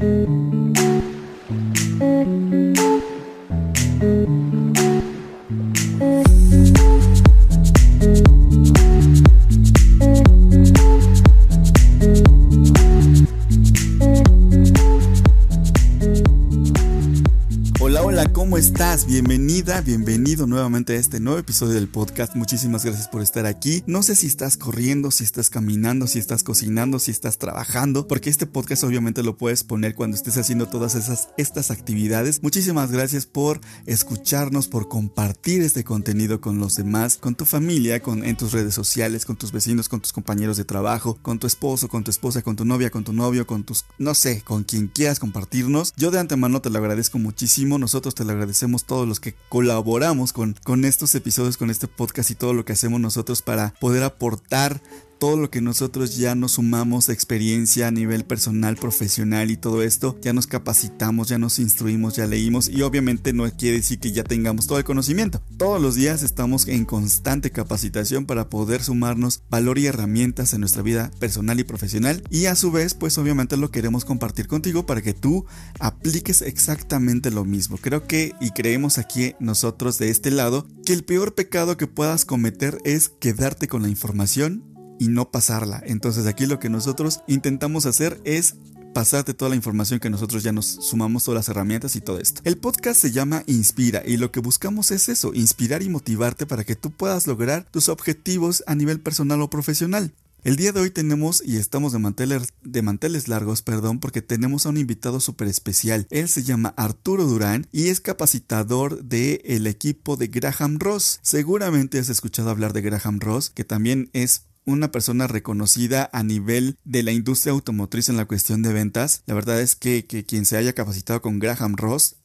estás? Bienvenida, bienvenido nuevamente a este nuevo episodio del podcast. Muchísimas gracias por estar aquí. No sé si estás corriendo, si estás caminando, si estás cocinando, si estás trabajando, porque este podcast obviamente lo puedes poner cuando estés haciendo todas esas estas actividades. Muchísimas gracias por escucharnos, por compartir este contenido con los demás, con tu familia, con en tus redes sociales, con tus vecinos, con tus compañeros de trabajo, con tu esposo, con tu esposa, con tu novia, con tu novio, con tus no sé, con quien quieras compartirnos. Yo de antemano te lo agradezco muchísimo. Nosotros te lo agradecemos agradecemos todos los que colaboramos con, con estos episodios, con este podcast y todo lo que hacemos nosotros para poder aportar todo lo que nosotros ya nos sumamos experiencia a nivel personal, profesional y todo esto, ya nos capacitamos, ya nos instruimos, ya leímos y obviamente no quiere decir que ya tengamos todo el conocimiento. Todos los días estamos en constante capacitación para poder sumarnos valor y herramientas en nuestra vida personal y profesional y a su vez pues obviamente lo queremos compartir contigo para que tú apliques exactamente lo mismo. Creo que y creemos aquí nosotros de este lado que el peor pecado que puedas cometer es quedarte con la información y no pasarla. Entonces aquí lo que nosotros intentamos hacer es pasarte toda la información que nosotros ya nos sumamos todas las herramientas y todo esto. El podcast se llama Inspira y lo que buscamos es eso, inspirar y motivarte para que tú puedas lograr tus objetivos a nivel personal o profesional. El día de hoy tenemos y estamos de manteles, de largos, perdón, porque tenemos a un invitado súper especial. Él se llama Arturo Durán y es capacitador del el equipo de Graham Ross. Seguramente has escuchado hablar de Graham Ross, que también es una persona reconocida a nivel de la industria automotriz en la cuestión de ventas. La verdad es que, quien se haya capacitado con Graham Ross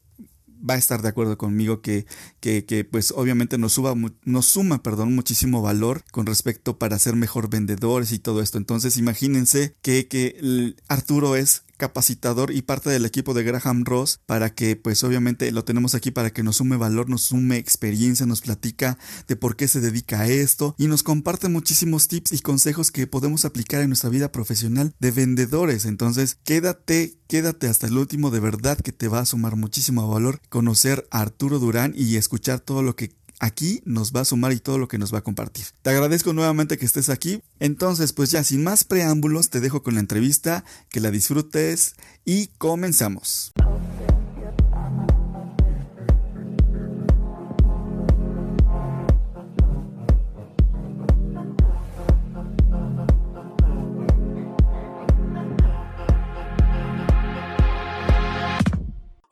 va a estar de acuerdo conmigo que, que, que, pues obviamente nos, nos suma perdón, muchísimo valor con respecto para ser mejor vendedores y todo esto. Entonces imagínense que, que Arturo es capacitador y parte del equipo de Graham Ross para que pues obviamente lo tenemos aquí para que nos sume valor, nos sume experiencia, nos platica de por qué se dedica a esto y nos comparte muchísimos tips y consejos que podemos aplicar en nuestra vida profesional de vendedores. Entonces quédate, quédate hasta el último de verdad que te va a sumar muchísimo valor conocer a Arturo Durán y escuchar todo lo que aquí nos va a sumar y todo lo que nos va a compartir. Te agradezco nuevamente que estés aquí. Entonces, pues ya sin más preámbulos, te dejo con la entrevista, que la disfrutes y comenzamos.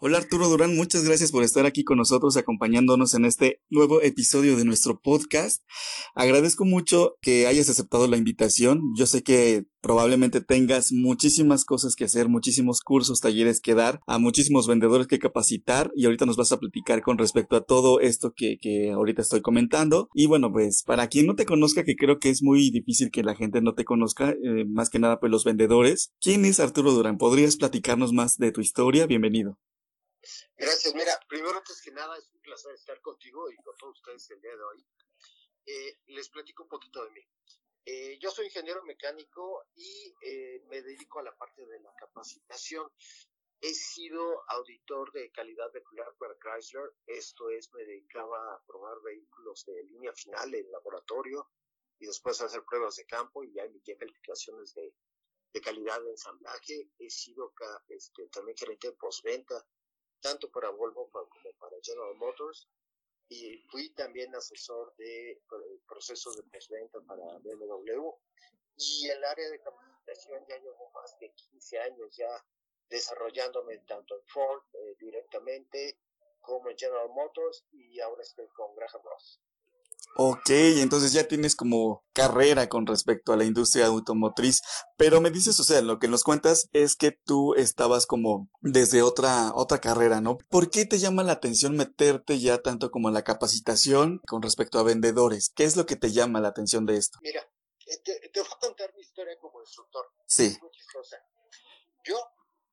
Hola Arturo Durán, muchas gracias por estar aquí con nosotros acompañándonos en este nuevo episodio de nuestro podcast. Agradezco mucho que hayas aceptado la invitación. Yo sé que probablemente tengas muchísimas cosas que hacer, muchísimos cursos, talleres que dar, a muchísimos vendedores que capacitar y ahorita nos vas a platicar con respecto a todo esto que, que ahorita estoy comentando. Y bueno, pues para quien no te conozca, que creo que es muy difícil que la gente no te conozca, eh, más que nada pues los vendedores. ¿Quién es Arturo Durán? ¿Podrías platicarnos más de tu historia? Bienvenido. Gracias. Mira, primero antes que nada es un placer estar contigo y con todos ustedes el día de hoy. Eh, les platico un poquito de mí. Eh, yo soy ingeniero mecánico y eh, me dedico a la parte de la capacitación. He sido auditor de calidad vehicular para Chrysler. Esto es, me dedicaba a probar vehículos de línea final en laboratorio y después a hacer pruebas de campo y ya emitía calificaciones de, de calidad de ensamblaje. He sido este, también gerente de postventa tanto para Volvo como para General Motors. Y fui también asesor de procesos de postventa para BMW. Y el área de capacitación ya llevo más de 15 años ya desarrollándome tanto en Ford eh, directamente como en General Motors y ahora estoy con Graham Ross. Ok, entonces ya tienes como carrera con respecto a la industria automotriz, pero me dices, o sea, lo que nos cuentas es que tú estabas como desde otra otra carrera, ¿no? ¿Por qué te llama la atención meterte ya tanto como en la capacitación con respecto a vendedores? ¿Qué es lo que te llama la atención de esto? Mira, te, te voy a contar mi historia como instructor. Sí. Yo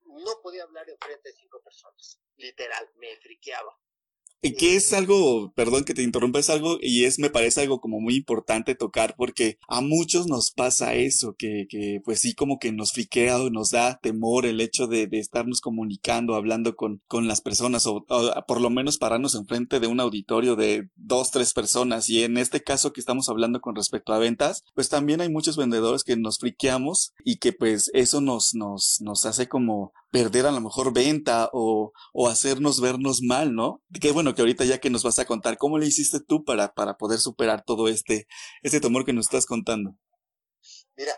no podía hablar en frente de cinco personas, literal, me friqueaba que es algo, perdón que te interrumpa, es algo y es, me parece algo como muy importante tocar porque a muchos nos pasa eso, que, que pues sí como que nos friquea o nos da temor el hecho de, de estarnos comunicando, hablando con, con las personas o, o, por lo menos pararnos enfrente de un auditorio de dos, tres personas y en este caso que estamos hablando con respecto a ventas, pues también hay muchos vendedores que nos friqueamos y que pues eso nos, nos, nos hace como perder a lo mejor venta o, o hacernos vernos mal, ¿no? Qué bueno que ahorita ya que nos vas a contar, ¿cómo le hiciste tú para, para poder superar todo este, este temor que nos estás contando? Mira,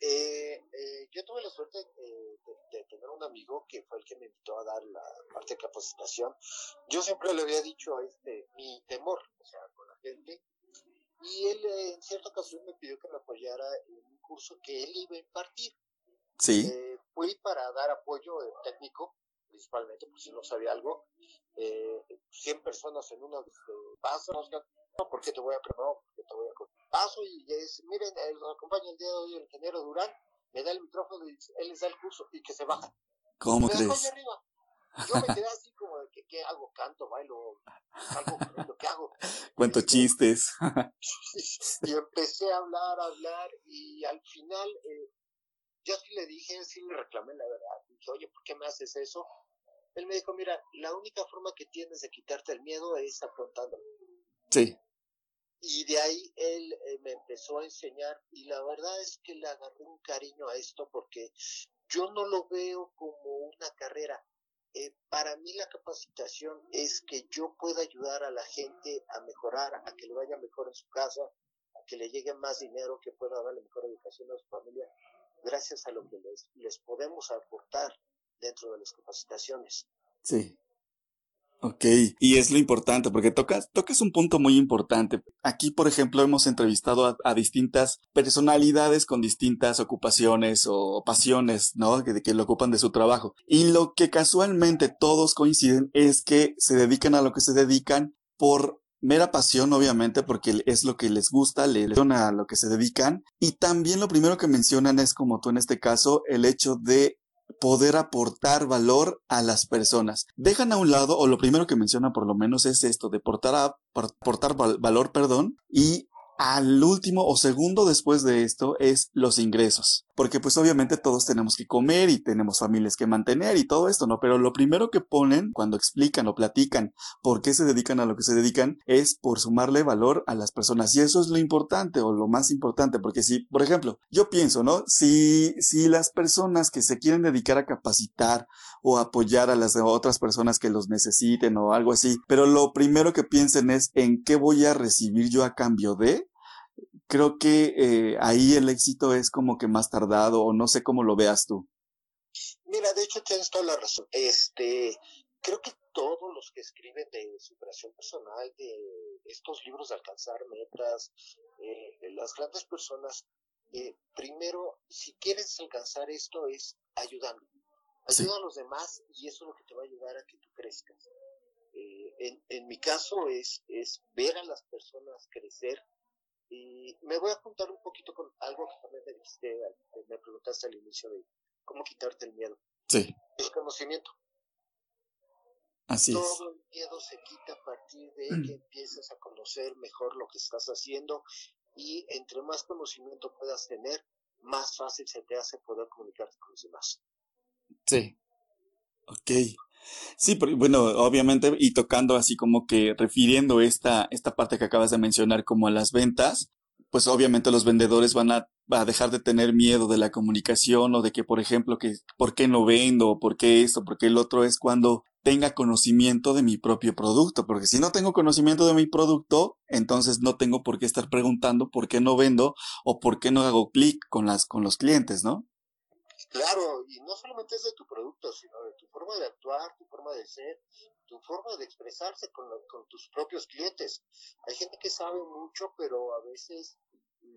eh, eh, yo tuve la suerte eh, de, tener un amigo que fue el que me invitó a dar la parte de capacitación. Yo siempre le había dicho a este mi temor, o sea, con la gente, y él eh, en cierta ocasión me pidió que me apoyara en un curso que él iba a impartir. Sí. Eh, fui para dar apoyo técnico, principalmente, por si no sabía algo. Eh, 100 personas en una este, paso, no, ¿por qué te voy a preparar? porque te voy a paso y es, miren, eh, nos acompaña el día de hoy el ingeniero Durán, me da el micrófono y él les da el curso y que se baja. ¿Cómo me crees? Arriba. Yo me quedé así como de que, ¿qué hago? ¿Canto, bailo? ¿Algo? ¿Qué hago? Cuento este, chistes. y empecé a hablar, a hablar y al final eh, yo sí le dije, sí le reclamé la verdad. Dije, oye, ¿por qué me haces eso? Él me dijo, mira, la única forma que tienes de quitarte el miedo es afrontándolo. Sí. Y de ahí él eh, me empezó a enseñar y la verdad es que le agarré un cariño a esto porque yo no lo veo como una carrera. Eh, para mí la capacitación es que yo pueda ayudar a la gente a mejorar, a que le vaya mejor en su casa, a que le llegue más dinero, que pueda darle mejor educación a su familia, gracias a lo que les, podemos aportar dentro de las capacitaciones. Sí. Ok, y es lo importante, porque tocas, tocas un punto muy importante. Aquí, por ejemplo, hemos entrevistado a, distintas personalidades con distintas ocupaciones o pasiones, ¿no? Que lo ocupan de su trabajo. Y lo que casualmente todos coinciden es que se dedican a lo que se dedican por mera pasión, obviamente, porque es lo que les gusta, le a lo que se dedican. Y también lo primero que mencionan es, como tú en este caso, el hecho de poder aportar valor a las personas. Dejan a un lado, o lo primero que mencionan por lo menos es esto, de portar a, aportar val, valor, perdón, y al último o segundo después de esto es los ingresos. Porque pues obviamente todos tenemos que comer y tenemos familias que mantener y todo esto, ¿no? Pero lo primero que ponen cuando explican o platican por qué se dedican a lo que se dedican es por sumarle valor a las personas. Y eso es lo importante o lo más importante, porque si, por ejemplo, yo pienso, ¿no? Si, si las personas que se quieren dedicar a capacitar o apoyar a las otras personas que los necesiten o algo así, pero lo primero que piensen es en qué voy a recibir yo a cambio de, creo que eh, ahí el éxito es como que más tardado o no sé cómo lo veas tú. Mira, de hecho tienes toda la razón. Este, creo que todos los que escriben de superación personal, de estos libros de alcanzar metas, eh, las grandes personas, eh, primero, si quieres alcanzar esto es ayudando. Ayuda sí. a los demás y eso es lo que te va a ayudar a que tú crezcas. Eh, en, en mi caso es, es ver a las personas crecer y me voy a juntar un poquito con algo que también me dijiste, me preguntaste al inicio de cómo quitarte el miedo. Sí. El conocimiento. Así Todo es. el miedo se quita a partir de mm. que empiezas a conocer mejor lo que estás haciendo y entre más conocimiento puedas tener, más fácil se te hace poder comunicarte con los demás. Sí. Ok. Sí, pero, bueno, obviamente, y tocando así como que refiriendo esta, esta parte que acabas de mencionar como a las ventas, pues obviamente los vendedores van a, a, dejar de tener miedo de la comunicación o de que, por ejemplo, que por qué no vendo, o por qué esto, porque el otro es cuando tenga conocimiento de mi propio producto, porque si no tengo conocimiento de mi producto, entonces no tengo por qué estar preguntando por qué no vendo o por qué no hago clic con las, con los clientes, ¿no? Claro, y no solamente es de tu producto, sino de tu forma de actuar, tu forma de ser, tu forma de expresarse con, lo, con tus propios clientes. Hay gente que sabe mucho, pero a veces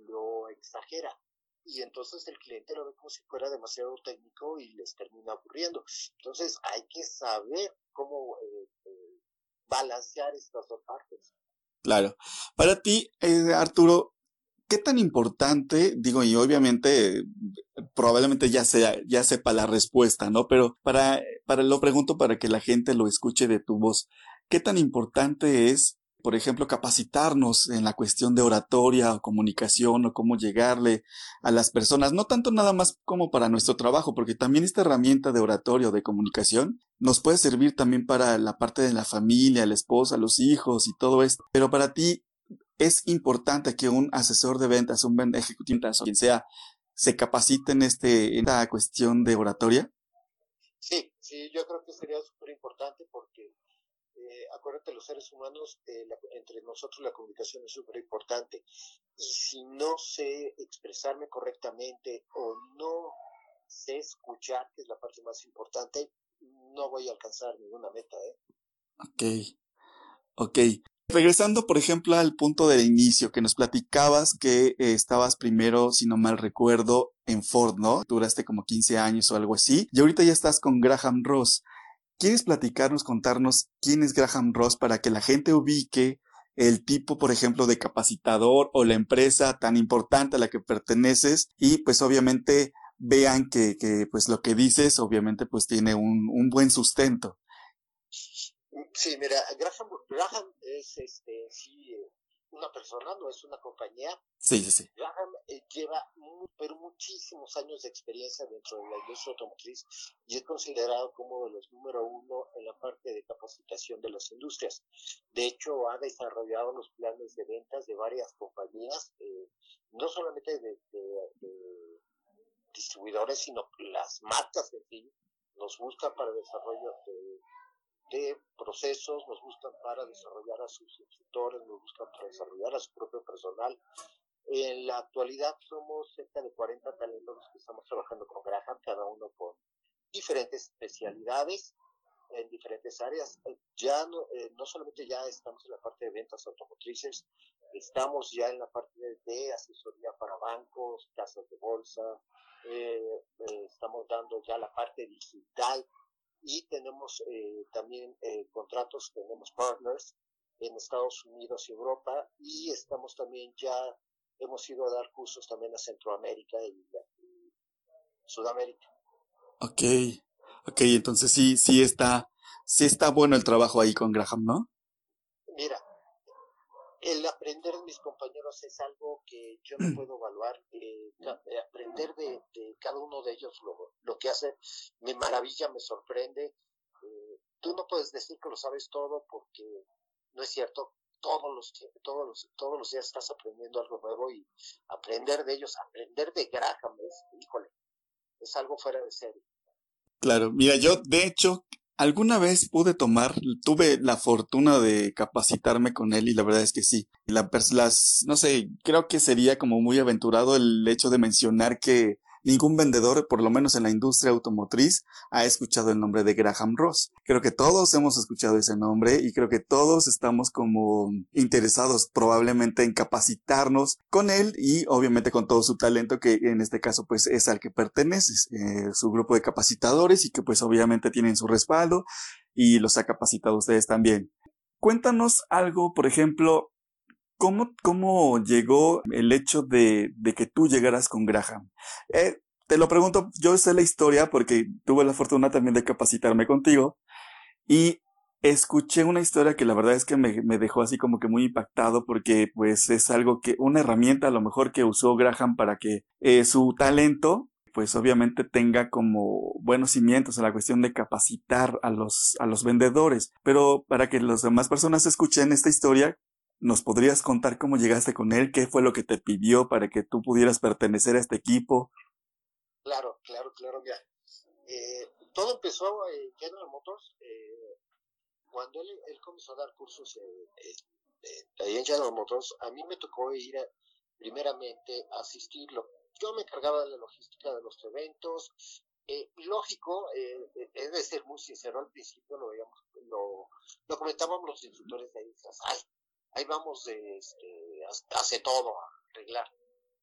lo exagera. Y entonces el cliente lo ve como si fuera demasiado técnico y les termina aburriendo. Entonces hay que saber cómo eh, eh, balancear estas dos partes. Claro. Para ti, eh, Arturo, ¿qué tan importante, digo, y obviamente probablemente ya sea, ya sepa la respuesta, ¿no? Pero para, para lo pregunto para que la gente lo escuche de tu voz. ¿qué tan importante es por ejemplo, capacitarnos en la cuestión de oratoria o comunicación o cómo llegarle a las personas, no tanto nada más como para nuestro trabajo, porque también esta herramienta de oratoria o de comunicación nos puede servir también para la parte de la familia, la esposa, los hijos y todo esto. Pero para ti es importante que un asesor de ventas, un ejecutivo o quien sea, se capacite en, este, en esta cuestión de oratoria. Sí, sí, yo creo que sería súper importante porque eh, acuérdate, los seres humanos, eh, entre nosotros la comunicación es súper importante. Y si no sé expresarme correctamente o no sé escuchar, que es la parte más importante, no voy a alcanzar ninguna meta. ¿eh? Ok, ok. Regresando, por ejemplo, al punto del inicio, que nos platicabas que eh, estabas primero, si no mal recuerdo, en Ford, ¿no? Duraste como 15 años o algo así, y ahorita ya estás con Graham Ross. ¿Quieres platicarnos, contarnos quién es Graham Ross para que la gente ubique el tipo, por ejemplo, de capacitador o la empresa tan importante a la que perteneces y pues obviamente vean que, que pues lo que dices obviamente pues tiene un, un buen sustento. Sí, mira, Graham, Graham es este, sí, una persona, no es una compañía. Sí, sí, sí. Graham eh, lleva pero muchísimos años de experiencia dentro de la industria automotriz y es considerado como de los número uno en la parte de capacitación de las industrias. De hecho, ha desarrollado los planes de ventas de varias compañías, eh, no solamente de, distribuidores, sino las marcas en sí nos buscan para desarrollo de de procesos, nos buscan para desarrollar a sus instructores, nos buscan para desarrollar a su propio personal. En la actualidad somos cerca de 40 talentos los que estamos trabajando con Graham, cada uno con diferentes especialidades en diferentes áreas. Ya no, eh, no solamente ya estamos en la parte de ventas automotrices, estamos ya en la parte de, asesoría para bancos, casas de bolsa, eh, eh, estamos dando ya la parte digital y tenemos eh, también eh, contratos, tenemos partners en Estados Unidos y Europa y estamos también ya, hemos ido a dar cursos también a Centroamérica y, Sudamérica. Ok, ok, entonces sí, sí está, sí está bueno el trabajo ahí con Graham, ¿no? El aprender de mis compañeros es algo que yo no puedo evaluar. Eh, eh, aprender de, cada uno de ellos lo, lo, que hace me maravilla, me sorprende. Eh, tú no puedes decir que lo sabes todo porque no es cierto. Todos los, todos los, todos los días estás aprendiendo algo nuevo y aprender de ellos, aprender de Graham es, híjole, es algo fuera de serie. Claro, mira, yo de hecho Alguna vez pude tomar, tuve la fortuna de capacitarme con él y la verdad es que sí. La, las, no sé, creo que sería como muy aventurado el hecho de mencionar que Ningún vendedor, por lo menos en la industria automotriz, ha escuchado el nombre de Graham Ross. Creo que todos hemos escuchado ese nombre y creo que todos estamos como interesados probablemente en capacitarnos con él y obviamente con todo su talento que en este caso pues es al que pertenece, eh, su grupo de capacitadores y que pues obviamente tienen su respaldo y los ha capacitado ustedes también. Cuéntanos algo, por ejemplo, ¿Cómo, ¿Cómo llegó el hecho de, de que tú llegaras con Graham? Eh, te lo pregunto, yo sé la historia porque tuve la fortuna también de capacitarme contigo y escuché una historia que la verdad es que me, me, dejó así como que muy impactado porque pues es algo que, una herramienta a lo mejor que usó Graham para que eh, su talento pues obviamente tenga como buenos cimientos en la cuestión de capacitar a los, a los vendedores. Pero para que las demás personas escuchen esta historia, ¿Nos podrías contar cómo llegaste con él? ¿Qué fue lo que te pidió para que tú pudieras pertenecer a este equipo? Claro, claro, claro, mira. Eh, todo empezó en General Motors eh, cuando él, comenzó a dar cursos ahí en General Motors. A mí me tocó ir primeramente a asistirlo. Yo me encargaba de la logística de los eventos. Eh, lógico, es de ser muy sincero, al principio lo veíamos, lo, comentábamos los instructores de ahí, ahí vamos de, este, hace todo a arreglar.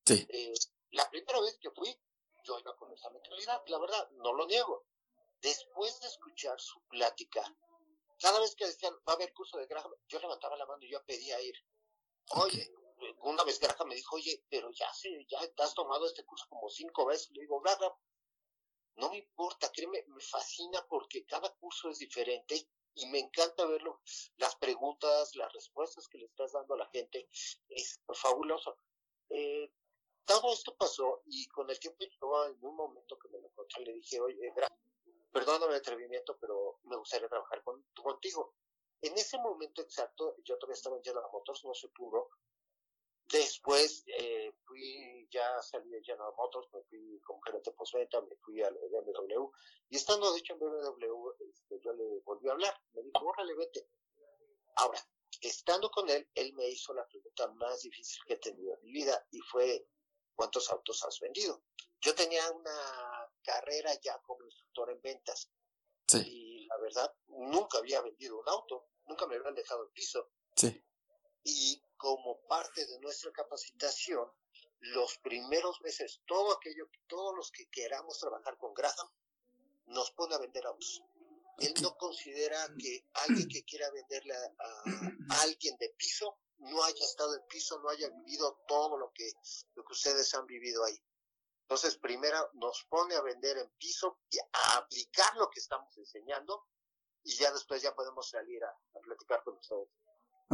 Sí. Eh, la primera vez que fui, yo iba con esa mentalidad, la verdad, no lo niego. Después de escuchar su plática, cada vez que decían, va a haber curso de Graham, yo levantaba la mano y yo pedía ir. Oye, una vez Graham me dijo, oye, pero ya sé, ya has tomado este curso como cinco veces. Le digo, Graham, no me importa, créeme, me fascina porque cada curso es diferente y me encanta verlo, las preguntas, las respuestas que le estás dando a la gente, es fabuloso. Eh, todo esto pasó y con el tiempo yo en un momento que me lo encontré le dije, oye, perdóname el atrevimiento, pero me gustaría trabajar con, contigo. En ese momento exacto, yo todavía estaba en General Motors, no se pudo. Después eh, fui, ya salí de General Motors, me fui como gerente postventa, me fui a BMW. Y estando de hecho en BMW, este, yo le volví a hablar. Me dijo, órale, vete. Ahora, estando con él, él me hizo la pregunta más difícil que he tenido en mi vida y fue, ¿cuántos autos has vendido? Yo tenía una carrera ya como instructor en ventas. Y la verdad, nunca había vendido un auto, nunca me habían dejado el piso. Sí. Y como parte de nuestra capacitación, los primeros meses, todo aquello, todos los que queramos trabajar con Graham, nos pone a vender autos. Él no considera que alguien que quiera venderle a, alguien de piso no haya estado en piso, no haya vivido todo lo que, lo que ustedes han vivido ahí. Entonces, primero nos pone a vender en piso y a aplicar lo que estamos enseñando y ya después ya podemos salir a, a platicar con ustedes.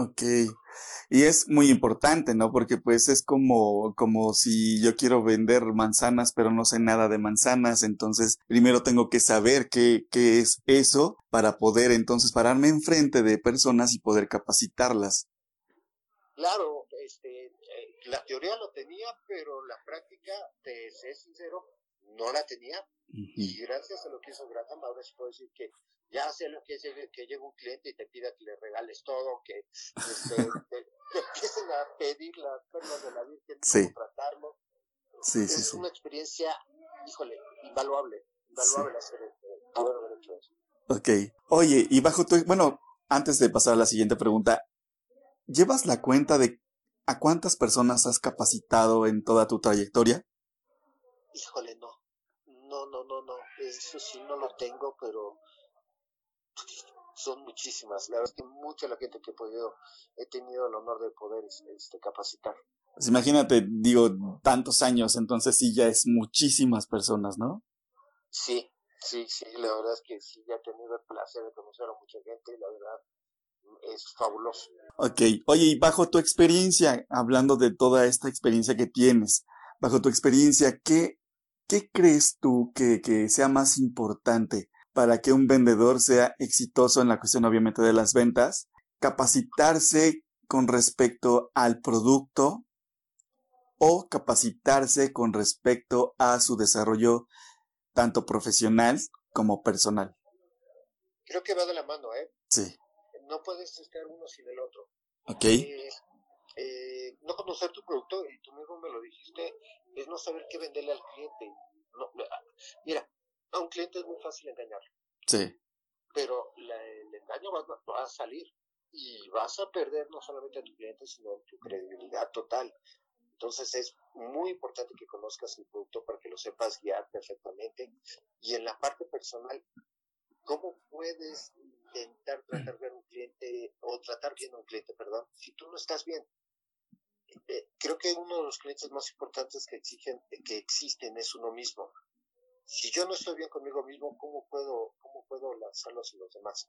Ok, y es muy importante, ¿no? Porque pues es como, como si yo quiero vender manzanas, pero no sé nada de manzanas, entonces primero tengo que saber qué, qué es eso para poder entonces pararme enfrente de personas y poder capacitarlas. Claro, este, eh, la teoría lo tenía, pero la práctica, te sé sincero, no la tenía. Y gracias a lo que hizo Graham, ahora sí puedo decir que ya sé lo que es que llega un cliente y te pida que le regales todo, que este, te, empiecen a pedir las perlas de la Virgen, sí. tratarlo. Sí, es una experiencia, híjole, invaluable, invaluable hacer, haber hecho eso. Ok. Oye, y bajo tu, bueno, antes de pasar a la siguiente pregunta, ¿llevas la cuenta de a cuántas personas has capacitado en toda tu trayectoria? Híjole, no. No, no, no, no. Eso sí no lo tengo, pero son muchísimas. La verdad es que mucha la gente que he podido, he tenido el honor de poder este, capacitar. Pues imagínate, digo, tantos años, entonces sí ya es muchísimas personas, ¿no? Sí, sí, sí, la verdad es que sí, ya he tenido el placer de conocer a mucha gente y la verdad es fabuloso. Ok, oye, y bajo tu experiencia, hablando de toda esta experiencia que tienes, bajo tu experiencia, ¿qué, qué crees tú que, que sea más importante para que un vendedor sea exitoso en la cuestión obviamente de las ventas? Capacitarse con respecto al producto o capacitarse con respecto a su desarrollo tanto profesional como personal. Creo que va de la mano, ¿eh? Sí no puedes estar uno sin el otro. Ok. Eh, eh, no conocer tu producto, y tú mismo me lo dijiste, es no saber qué venderle al cliente. No, mira, a un cliente es muy fácil engañarlo. Sí. Pero el engaño va, a salir y vas a perder no solamente a tu cliente, sino tu credibilidad total. Entonces es muy importante que conozcas el producto para que lo sepas guiar perfectamente. Y en la parte personal, ¿cómo puedes intentar tratar bien a un cliente o tratar bien a un cliente, perdón, si tú no estás bien. Eh, creo que uno de los clientes más importantes que exigen, que existen es uno mismo. Si yo no estoy bien conmigo mismo, ¿cómo puedo, cómo puedo lanzarlo hacia los demás?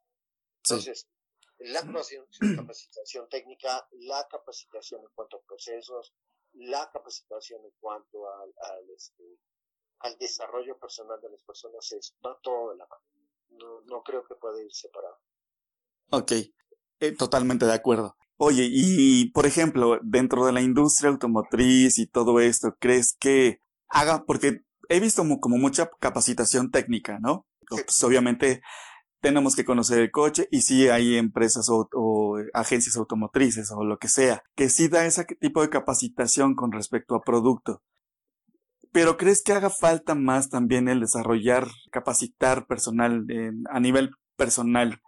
Entonces, la capacitación técnica, la capacitación en cuanto a procesos, la capacitación en cuanto al, al, este, al desarrollo personal de las personas es va todo de la mano no, no creo que pueda ir separado. Ok, eh, totalmente de acuerdo. Oye, y por ejemplo, dentro de la industria automotriz y todo esto, ¿crees que haga, porque he visto como, mucha capacitación técnica, ¿no? Pues obviamente tenemos que conocer el coche y sí hay empresas o, agencias automotrices o lo que sea, que sí da ese tipo de capacitación con respecto a producto. Pero ¿crees que haga falta más también el desarrollar, capacitar personal a nivel personal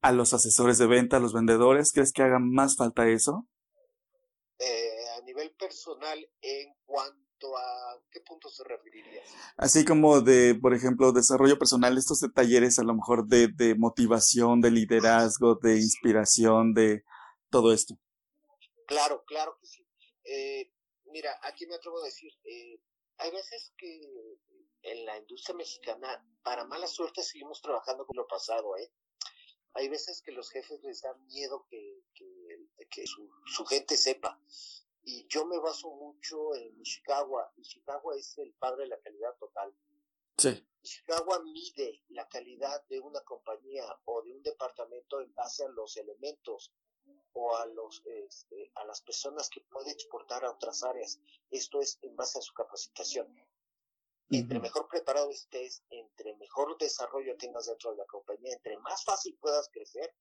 a los asesores de venta, a los vendedores? ¿Crees que haga más falta eso? Eh, a nivel personal, ¿en cuanto a qué puntos te referirías? Así como de, por ejemplo, desarrollo personal, estos de talleres a lo mejor de, de motivación, de liderazgo, de inspiración, de todo esto. Claro, claro que sí. Eh, mira, aquí me atrevo a decir, eh, hay veces que en la industria mexicana, para mala suerte, seguimos trabajando con lo pasado, ¿eh? Hay veces que los jefes les da miedo que, que, su, su, gente sepa. Y yo me baso mucho en Ishikawa. Ishikawa es el padre de la calidad total. Sí. Ishikawa mide la calidad de una compañía o de un departamento en base a los elementos o a los este, a las personas que puede exportar a otras áreas. Esto es en base a su capacitación. Entre mejor preparado estés, entre mejor desarrollo tengas dentro de la compañía, entre más fácil puedas crecer,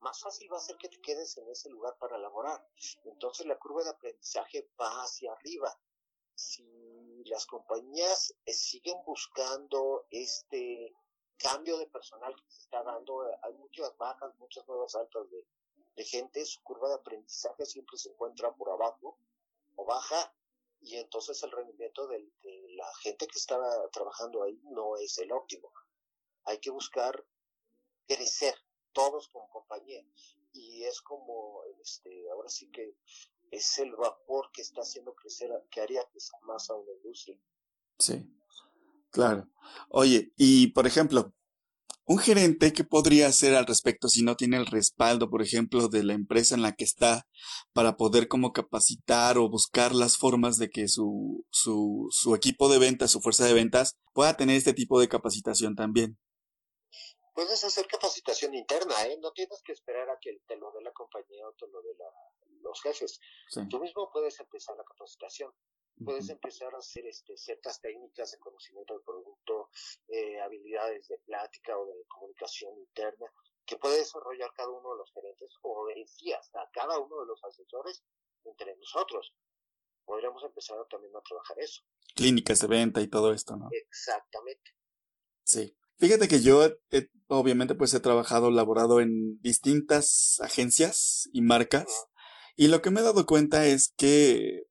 más fácil va a ser que te quedes en ese lugar para laborar. Entonces la curva de aprendizaje va hacia arriba. Si las compañías eh, siguen buscando este cambio de personal que se está dando, eh, hay muchas bajas, muchas nuevas altas de, de gente, su curva de aprendizaje siempre se encuentra por abajo o baja y entonces el rendimiento de, la gente que está trabajando ahí no es el óptimo. Hay que buscar crecer todos como compañía y es como este ahora sí que es el vapor que está haciendo crecer que haría crecer más a una industria. Sí. Claro. Oye, y por ejemplo, un gerente, ¿qué podría hacer al respecto si no tiene el respaldo, por ejemplo, de la empresa en la que está para poder como capacitar o buscar las formas de que su, su, su equipo de ventas, su fuerza de ventas, pueda tener este tipo de capacitación también? Puedes hacer capacitación interna, ¿eh? No tienes que esperar a que te lo dé la compañía o te lo dé los jefes. Tú mismo puedes empezar la capacitación puedes empezar a hacer este, ciertas técnicas de conocimiento del producto, eh, habilidades de plática o de comunicación interna que puede desarrollar cada uno de los gerentes o en sí hasta cada uno de los asesores entre nosotros. Podríamos empezar también a trabajar eso. Clínicas de venta y todo esto, ¿no? Exactamente. Sí. Fíjate que yo obviamente pues he trabajado, laborado en distintas agencias y marcas y lo que me he dado cuenta es que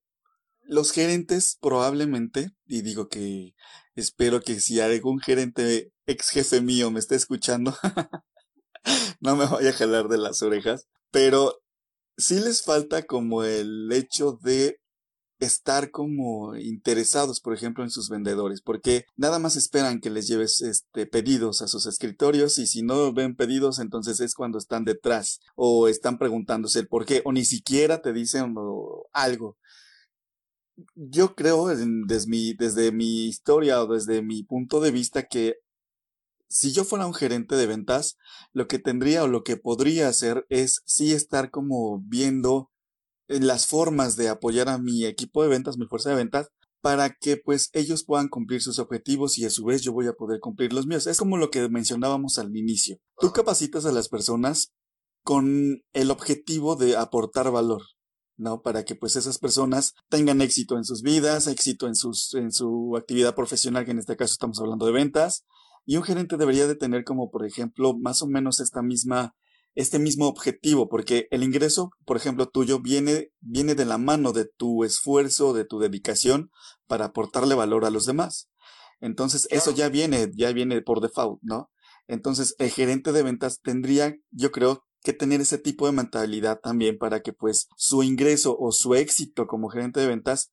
los gerentes probablemente, y digo que espero que si algún gerente ex jefe mío me esté escuchando, no me vaya a jalar de las orejas, pero sí les falta como el hecho de estar como interesados, por ejemplo, en sus vendedores, porque nada más esperan que les lleves este pedidos a sus escritorios y si no ven pedidos, entonces es cuando están detrás o están preguntándose el por qué o ni siquiera te dicen algo. Yo creo desde mi, desde mi historia o desde mi punto de vista que si yo fuera un gerente de ventas, lo que tendría o lo que podría hacer es sí estar como viendo las formas de apoyar a mi equipo de ventas, mi fuerza de ventas, para que pues ellos puedan cumplir sus objetivos y a su vez yo voy a poder cumplir los míos. Es como lo que mencionábamos al inicio. Tú capacitas a las personas con el objetivo de aportar valor. ¿no? Para que pues esas personas tengan éxito en sus vidas, éxito en, sus, en su actividad profesional, que en este caso estamos hablando de ventas. Y un gerente debería de tener como, por ejemplo, más o menos esta misma, este mismo objetivo, porque el ingreso, por ejemplo, tuyo viene, viene de la mano de tu esfuerzo, de tu dedicación para aportarle valor a los demás. Entonces, eso ya viene, ya viene por default, ¿no? Entonces, el gerente de ventas tendría, yo creo, que tener ese tipo de mentalidad también para que pues su ingreso o su éxito como gerente de ventas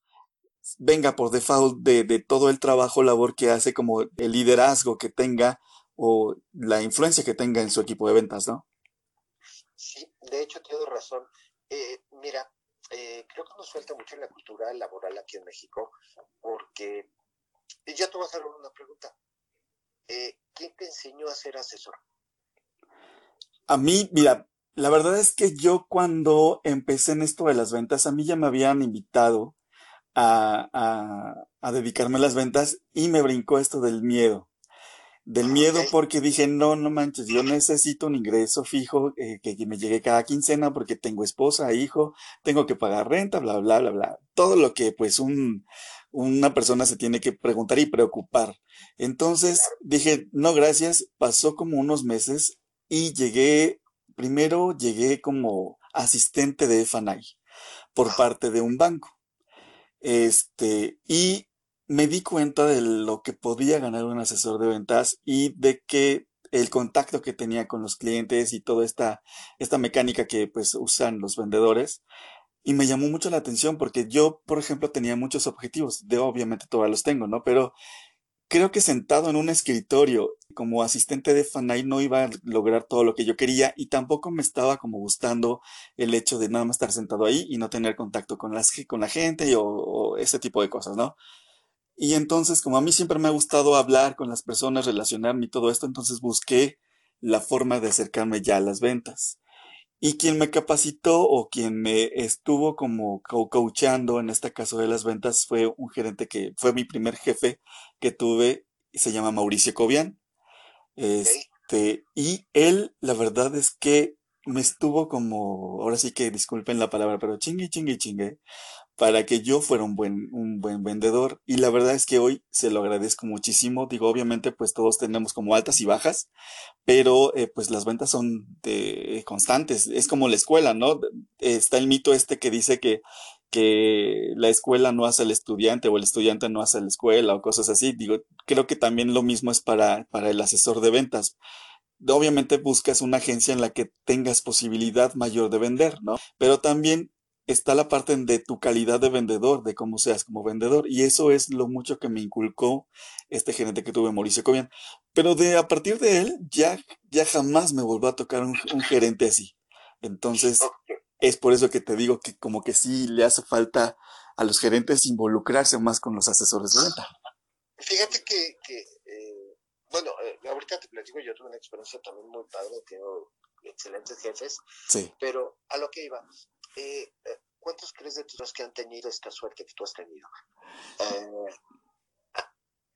venga por default de, de todo el trabajo, labor que hace, como el liderazgo que tenga o la influencia que tenga en su equipo de ventas, ¿no? De hecho tienes razón. Eh, mira, eh, creo que nos falta mucho en la cultura laboral aquí en México, porque y ya te voy a hacer una pregunta. Eh, ¿Quién te enseñó a ser asesor? A mí, mira, la verdad es que yo cuando empecé en esto de las ventas, a mí ya me habían invitado a, a dedicarme a las ventas y me brincó esto del miedo. Del miedo porque dije, no, no manches, yo necesito un ingreso fijo eh, que me llegue cada quincena porque tengo esposa, hijo, tengo que pagar renta, bla, bla, bla, bla. Todo lo que pues un, una persona se tiene que preguntar y preocupar. Entonces dije, no, gracias. Pasó como unos meses y llegué, primero llegué como asistente de FANAI por parte de un banco. Este, y me di cuenta de lo que podía ganar un asesor de ventas y de que el contacto que tenía con los clientes y toda esta, esta mecánica que pues usan los vendedores. Y me llamó mucho la atención porque yo, por ejemplo, tenía muchos objetivos. De obviamente todavía los tengo, ¿no? Pero creo que sentado en un escritorio como asistente de Fanay no iba a lograr todo lo que yo quería y tampoco me estaba como gustando el hecho de nada más estar sentado ahí y no tener contacto con, las, con la gente o, o ese tipo de cosas, ¿no? Y entonces, como a mí siempre me ha gustado hablar con las personas, relacionarme y todo esto, entonces busqué la forma de acercarme ya a las ventas. Y quien me capacitó o quien me estuvo como coachando en este caso de las ventas fue un gerente que fue mi primer jefe que tuve, se llama Mauricio Cobian. Este, y él, la verdad es que me estuvo como, ahora sí que disculpen la palabra, pero chingue, chingue, chingue, para que yo fuera un buen, un buen vendedor. Y la verdad es que hoy se lo agradezco muchísimo. Digo, obviamente, pues todos tenemos como altas y bajas, pero eh, pues las ventas son de, constantes. Es como la escuela, ¿no? Está el mito este que dice que, que la escuela no hace al estudiante o el estudiante no hace la escuela o cosas así. Digo, creo que también lo mismo es para, para el asesor de ventas obviamente buscas una agencia en la que tengas posibilidad mayor de vender, ¿no? Pero también está la parte de tu calidad de vendedor, de cómo seas como vendedor. Y eso es lo mucho que me inculcó este gerente que tuve, Mauricio Cobian. Pero de a partir de él, ya, ya jamás me volvió a tocar un, gerente así. Entonces, es por eso que te digo que como que sí le hace falta a los gerentes involucrarse más con los asesores de venta. Fíjate que, eh, bueno, eh, ahorita te platico, yo tuve una experiencia también muy padre, tengo excelentes jefes, sí. pero a lo que iba, eh, eh, ¿cuántos crees de tus que han tenido esta suerte que tú has tenido? Eh,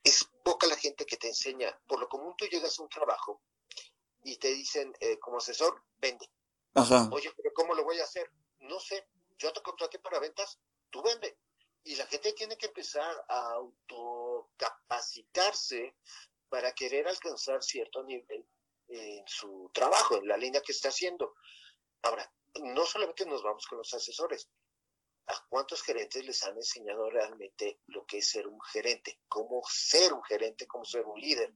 es poca la gente que te enseña. Por lo común tú llegas a un trabajo y te dicen como asesor, vende. Oye, pero ¿cómo lo voy a hacer? No sé. Yo te contraté para ventas, tú vende. Y la gente tiene que empezar a autocapacitarse para querer alcanzar cierto nivel en su trabajo, en la línea que está haciendo. Ahora, no solamente nos vamos con los asesores, ¿a cuántos gerentes les han enseñado realmente lo que es ser un gerente? ¿Cómo ser un gerente? ¿Cómo ser un líder?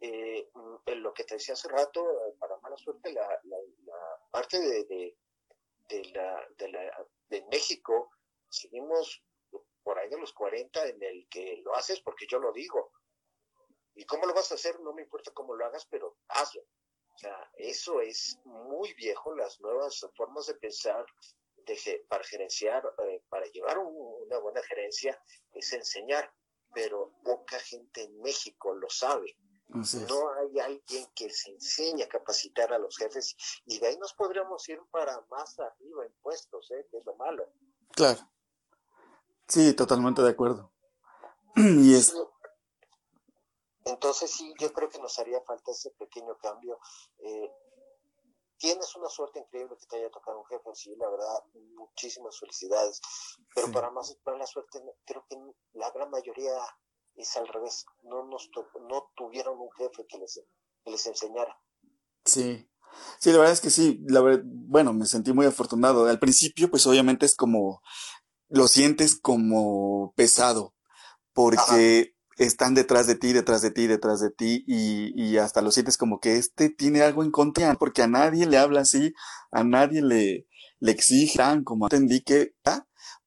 Eh, lo que te decía hace rato, para mala suerte, la, parte de, de, México, seguimos por ahí de los 40 en el que lo haces porque yo lo digo. ¿Y cómo lo vas a hacer? No me importa cómo lo hagas, pero hazlo. O sea, eso es muy viejo, las nuevas formas de pensar de, para gerenciar, eh, para llevar una buena gerencia, es enseñar, pero poca gente en México lo sabe. No hay alguien que se enseñe a capacitar a los jefes y de ahí nos podríamos ir para más arriba en puestos, ¿eh? que es lo malo. Claro. Sí, totalmente de acuerdo. y es, entonces sí, yo creo que nos haría falta ese pequeño cambio. Eh, tienes una suerte increíble que te haya tocado un jefe, sí, la verdad, muchísimas felicidades. Pero para más para la suerte, creo que la gran mayoría es al revés. No nos no tuvieron un jefe que les, les enseñara. Sí. Sí, la verdad es que sí, la bueno, me sentí muy afortunado. Al principio, pues obviamente es como, lo sientes como pesado, porque están detrás de ti, detrás de ti, detrás de ti y, y, hasta lo sientes como que este tiene algo en contra, porque a nadie le habla así, a nadie le, le exige tan como entendí que, ¿ah?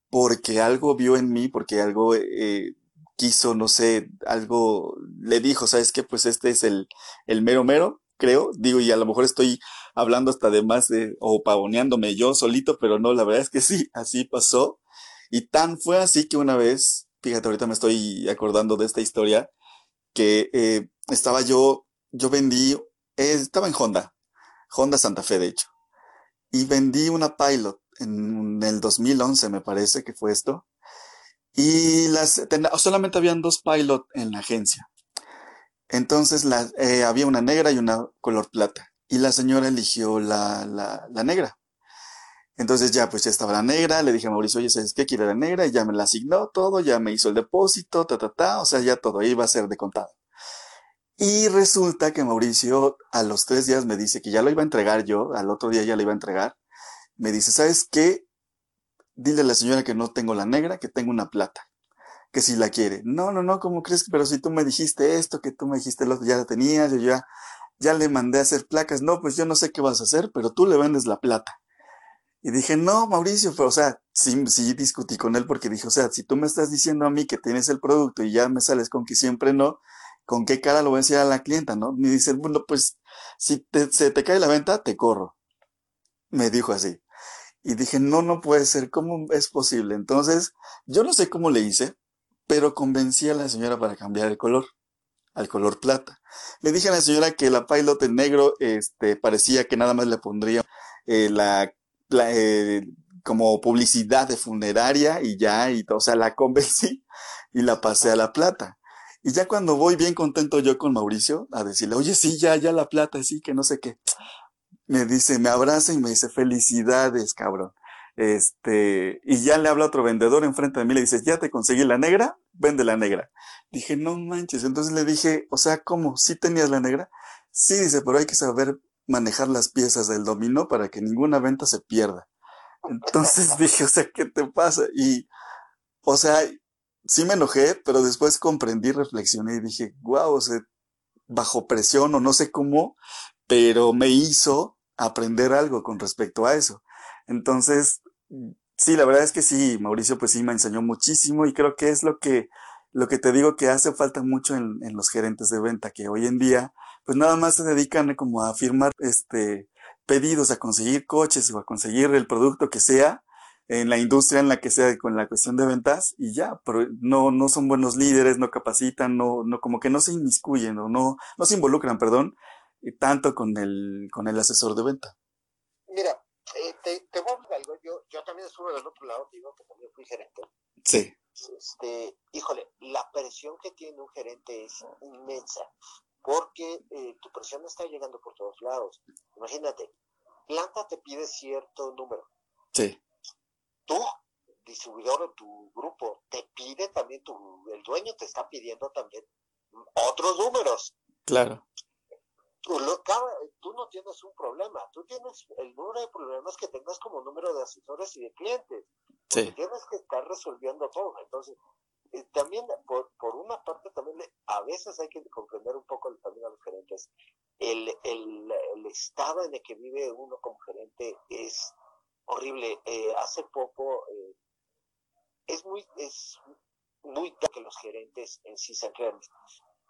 porque algo vio en mí, porque algo eh, quiso, no sé, algo le dijo, ¿sabes qué? Pues este es el, el mero mero, creo, digo, y a lo mejor estoy hablando hasta de más de, o pavoneándome yo solito, pero no, la verdad es que sí, así pasó. Y tan fue así que una vez fíjate, ahorita me estoy acordando de esta historia, que eh, estaba yo, yo vendí, eh, estaba en Honda, Honda Santa Fe de hecho, y vendí una Pilot en, el 2011 me parece que fue esto, y las, solamente habían dos Pilot en la agencia. Entonces eh, había una negra y una color plata. Y la señora eligió la, la negra. Entonces ya, pues ya estaba la negra, le dije a Mauricio, oye, ¿sabes qué? Quiero la negra, y ya me la asignó todo, ya me hizo el depósito, ta, ta, ta, o sea, ya todo iba a ser de contado. Y resulta que Mauricio a los tres días me dice que ya lo iba a entregar yo, al otro día ya lo iba a entregar. Me dice, ¿sabes qué? Dile a la señora que no tengo la negra, que tengo una plata, que si la quiere. No, no, no, ¿cómo crees? Pero si tú me dijiste esto, que tú me dijiste lo ya la tenías, yo ya, ya le mandé a hacer placas. No, pues yo no sé qué vas a hacer, pero tú le vendes la plata. Y dije, no, Mauricio, pero o sea, sí, sí discutí con él porque dije, o sea, si tú me estás diciendo a mí que tienes el producto y ya me sales con que siempre no, ¿con qué cara lo voy a decir a la clienta, no? Me dice, bueno, pues, si se te cae la venta, te corro. Me dijo así. Y dije, no, no puede ser, ¿cómo es posible? Entonces, yo no sé cómo le hice, pero convencí a la señora para cambiar el color, al color plata. Le dije a la señora que la pilot en negro, este, parecía que nada más le pondría eh, la, eh, como publicidad de funeraria y ya, y o sea, la convencí y la pasé a la plata. Y ya cuando voy bien contento yo con Mauricio a decirle, oye, sí, ya, ya la plata, sí, que no sé qué. Me dice, me abraza y me dice, felicidades, cabrón. Este, y ya le habla otro vendedor enfrente de mí, le dice, ya te conseguí la negra, vende la negra. Dije, no manches. Entonces le dije, o sea, ¿cómo? ¿Sí tenías la negra? Sí, dice, pero hay que saber manejar las piezas del dominó para que ninguna venta se pierda. Entonces dije, o sea, ¿qué te pasa? Y, o sea, sí me enojé, pero después comprendí, reflexioné y dije, wow, o sea, bajo presión o no sé cómo, pero me hizo aprender algo con respecto a eso. Entonces, sí, la verdad es que sí, Mauricio pues sí me enseñó muchísimo y creo que es lo que, lo que te digo que hace falta mucho en, en los gerentes de venta, que hoy en día pues nada más se dedican como a firmar este pedidos, a conseguir coches o a conseguir el producto que sea en la industria en la que sea con la cuestión de ventas y ya, pero no, no son buenos líderes, no capacitan, no, no, como que no se inmiscuyen o no, no se involucran, perdón, tanto con el, con el asesor de venta. Mira, eh, te, te, voy a decir algo, yo, yo también estuve del otro lado, digo que también fui gerente. Sí. Este, híjole, la presión que tiene un gerente es inmensa, porque eh, tu presión está llegando por todos lados. Imagínate, planta te pide cierto número. Sí. Tú, distribuidor o tu grupo, te pide también, tu, el dueño te está pidiendo también otros números. Claro. Tú, lo, tú no tienes un problema, tú tienes el número de problemas que tengas como número de asesores y de clientes. Sí. Tienes que estar resolviendo todo. Entonces, también por, por una parte también a veces hay que comprender un poco también a los gerentes. El, el, el estado en el que vive uno como gerente es horrible. Eh, hace poco eh, es muy es muy que los gerentes en sí se crean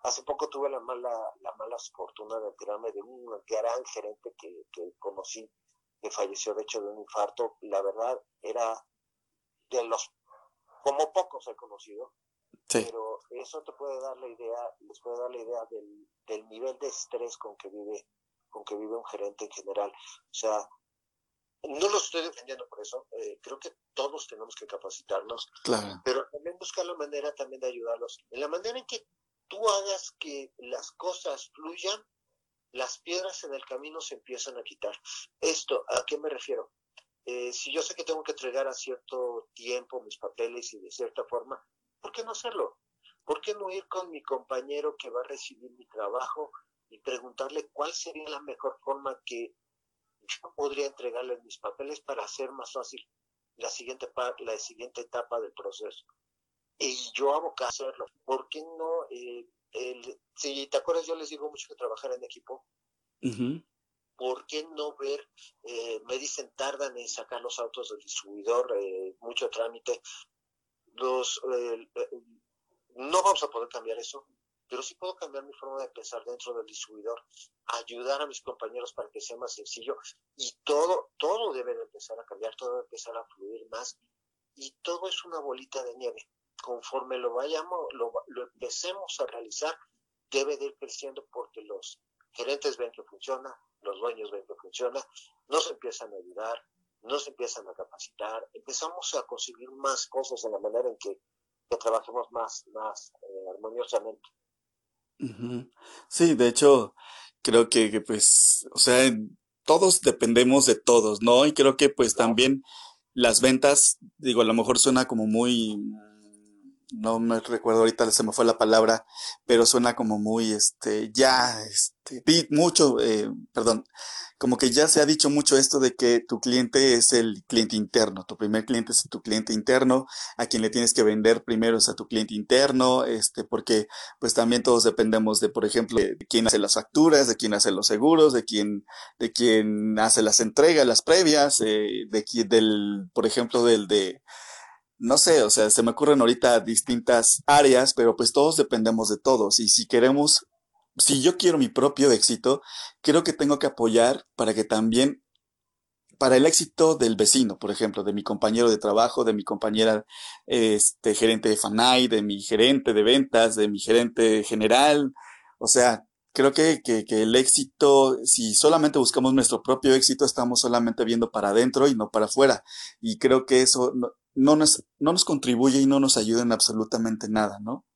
hace poco tuve la mala la mala fortuna de enterarme de un gran gerente que, que conocí que falleció de hecho de un infarto. La verdad era de los como pocos he conocido, sí. pero eso te puede dar la idea, les puede dar la idea del, del nivel de estrés con que vive, con que vive un gerente en general. O sea, no lo estoy defendiendo por eso, eh, creo que todos tenemos que capacitarnos, claro. pero también buscar la manera también de ayudarlos. En la manera en que tú hagas que las cosas fluyan, las piedras en el camino se empiezan a quitar. Esto, ¿a qué me refiero? Eh, si yo sé que tengo que entregar a cierto tiempo mis papeles y de cierta forma, ¿por qué no hacerlo? ¿Por qué no ir con mi compañero que va a recibir mi trabajo y preguntarle cuál sería la mejor forma que yo podría entregarle mis papeles para hacer más fácil la siguiente, la siguiente etapa del proceso? Y yo abocar a hacerlo. ¿Por qué no? Eh, si te acuerdas, yo les digo mucho que trabajar en equipo. Uh. ¿Por qué no ver? Eh, me dicen, tardan en sacar los autos del distribuidor, eh, mucho trámite. No vamos a poder cambiar eso, pero sí puedo cambiar mi forma de pensar dentro del distribuidor, ayudar a mis compañeros para que sea más sencillo y todo, todo debe de empezar a cambiar, todo debe empezar a fluir más y todo es una bolita de nieve. Conforme lo vayamos, lo, lo empecemos a realizar, debe de ir creciendo porque los gerentes ven que funciona, los dueños ven que funciona, nos empiezan a ayudar, nos empiezan a capacitar, empezamos a conseguir más cosas en la manera en que, que trabajemos más, más eh, armoniosamente. Uh -huh. Sí, de hecho, creo que, que, pues, o sea, todos dependemos de todos, ¿no? Y creo que pues claro. también las ventas, digo, a lo mejor suena como muy, no me recuerdo ahorita, se me fue la palabra, pero suena como muy, este, ya, este, mucho, eh, perdón, como que ya se ha dicho mucho esto de que tu cliente es el cliente interno, tu primer cliente es tu cliente interno, a quien le tienes que vender primero es a tu cliente interno, este, porque pues también todos dependemos de, por ejemplo, de quién hace las facturas, de quién hace los seguros, de quién, de quién hace las entregas, las previas, eh, de quién, del, por ejemplo, del de no sé, o sea, se me ocurren ahorita distintas áreas, pero pues todos dependemos de todos. Y si queremos, si yo quiero mi propio éxito, creo que tengo que apoyar para que también, para el éxito del vecino, por ejemplo, de mi compañero de trabajo, de mi compañera, este, gerente de FANAI, de mi gerente de ventas, de mi gerente general. O sea, creo que, que, que, el éxito, si solamente buscamos nuestro propio éxito, estamos solamente viendo para adentro y no para afuera. Y creo que eso no, no, nos, no nos contribuye y no nos ayuda en absolutamente nada, ¿no?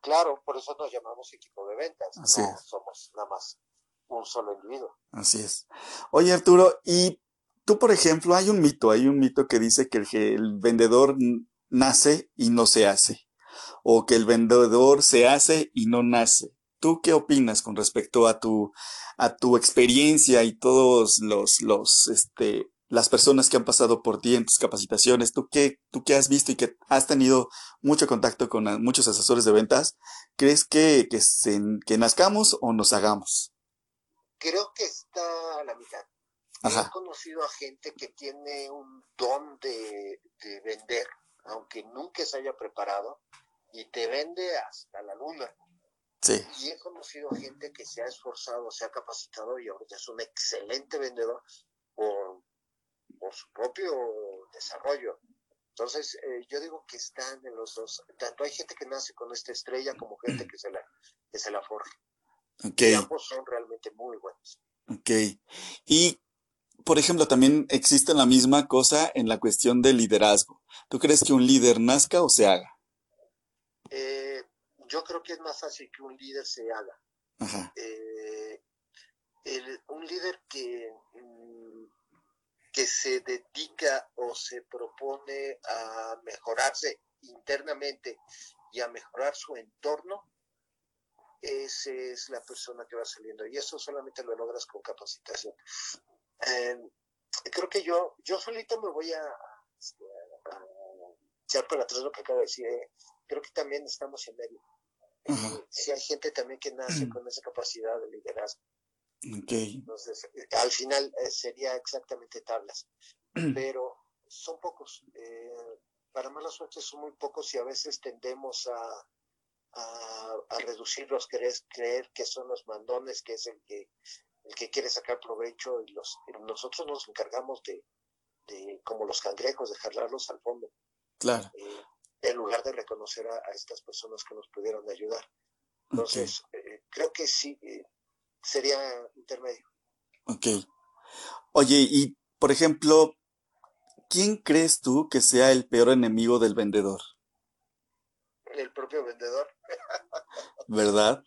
Claro, por eso nos llamamos equipo de ventas. no somos nada más un solo individuo. Así es. Oye, Arturo, y tú, por ejemplo, hay un mito, hay un mito que dice que el, el vendedor nace y no se hace, o que el vendedor se hace y no nace. ¿Tú qué opinas con respecto a tu, a tu experiencia y todos los, los, este, las personas que han pasado por ti en tus capacitaciones? ¿Tú qué, tú qué has visto y que has tenido mucho contacto con muchos asesores de ventas? ¿Crees que, que, se, que nazcamos o nos hagamos? Creo que está a la mitad. He conocido a gente que tiene un don de, de vender, aunque nunca se haya preparado, y te vende hasta la luna. Y he conocido gente que se ha esforzado, se ha capacitado y ahorita es un excelente vendedor por, su propio desarrollo. Entonces, eh, yo digo que están en los dos. Tanto hay gente que nace con esta estrella como gente que se la, que se la forja. Okay. Y ambos son realmente muy buenos. Ok. Y, por ejemplo, también existe la misma cosa en la cuestión del liderazgo. ¿Tú crees que un líder nazca o se haga? Yo creo que es más fácil que un líder se haga. Eh, un líder que, mm, que se dedica o se propone a mejorarse internamente y a mejorar su entorno, esa es la persona que va saliendo. Y eso solamente lo logras con capacitación. Em, creo que yo, yo solito me voy a, este, echar para atrás lo que acabo de decir. Eh. Creo que también estamos en medio si hay gente también que nace con esa capacidad de liderazgo. Entonces, eh, al final eh, sería exactamente tablas, pero son pocos. Eh, para mala suerte son muy pocos y a veces tendemos a, a, reducirlos, creer, creer que son los mandones, que es el que, el que quiere sacar provecho y los, nosotros nos encargamos de, de, como los cangrejos, de jalarlos al fondo. Claro en lugar de reconocer a, estas personas que nos pudieron ayudar. Entonces, eh, creo que sí, eh, sería intermedio. Ok. Oye, y por ejemplo, ¿quién crees tú que sea el peor enemigo del vendedor? El propio vendedor. ¿Verdad?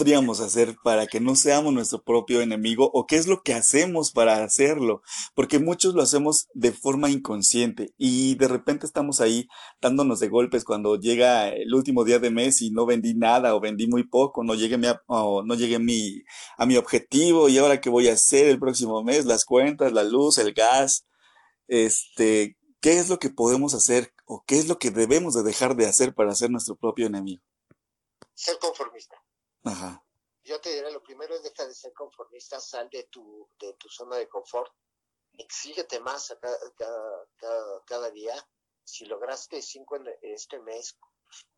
Podríamos hacer para que no seamos nuestro propio enemigo o qué es lo que hacemos para hacerlo? Porque muchos lo hacemos de forma inconsciente y de repente estamos ahí dándonos de golpes cuando llega el último día de mes y no vendí nada o vendí muy poco, no llegué, mi, no llegué mi, a mi objetivo y ahora qué voy a hacer el próximo mes, las cuentas, la luz, el gas, este, ¿qué es lo que podemos hacer o qué es lo que debemos de dejar de hacer para ser nuestro propio enemigo? Ser conformista. Ajá. Yo te diré, lo primero es dejar de ser conformista, sal de tu, de tu zona de confort, exígete más cada, cada, día. Si lograste cinco en este mes,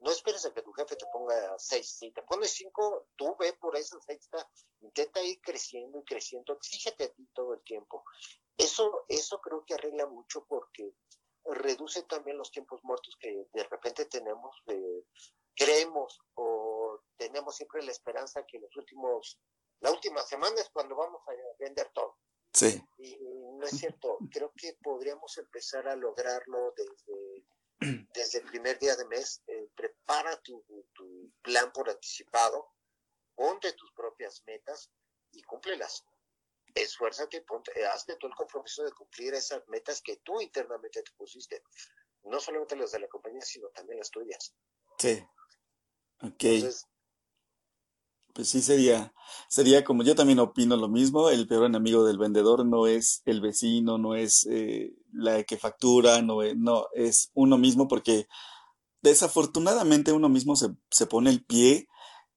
no esperes a que tu jefe te ponga seis. Si te pone cinco, tú ve por esa sexta, intenta ir creciendo y creciendo, exígete a ti todo el tiempo. Eso, eso creo que arregla mucho porque reduce también los tiempos muertos que de repente tenemos, de, creemos o tenemos siempre la esperanza que los últimos, la última semana es cuando vamos a vender todo. Sí. Y no es cierto, creo que podríamos empezar a lograrlo desde, desde el primer día de mes. Eh, prepara tu, tu plan por anticipado, ponte tus propias metas y cúmplelas esfuérzate, ponte, hazte todo el compromiso de cumplir esas metas que tú internamente te pusiste. No solamente las de la compañía, sino también las tuyas. Sí. Ok. pues sí sería, sería como yo también opino lo mismo, el peor enemigo del vendedor no es el vecino, no es eh, la que factura, no es, no, es uno mismo porque desafortunadamente uno mismo se, se pone el pie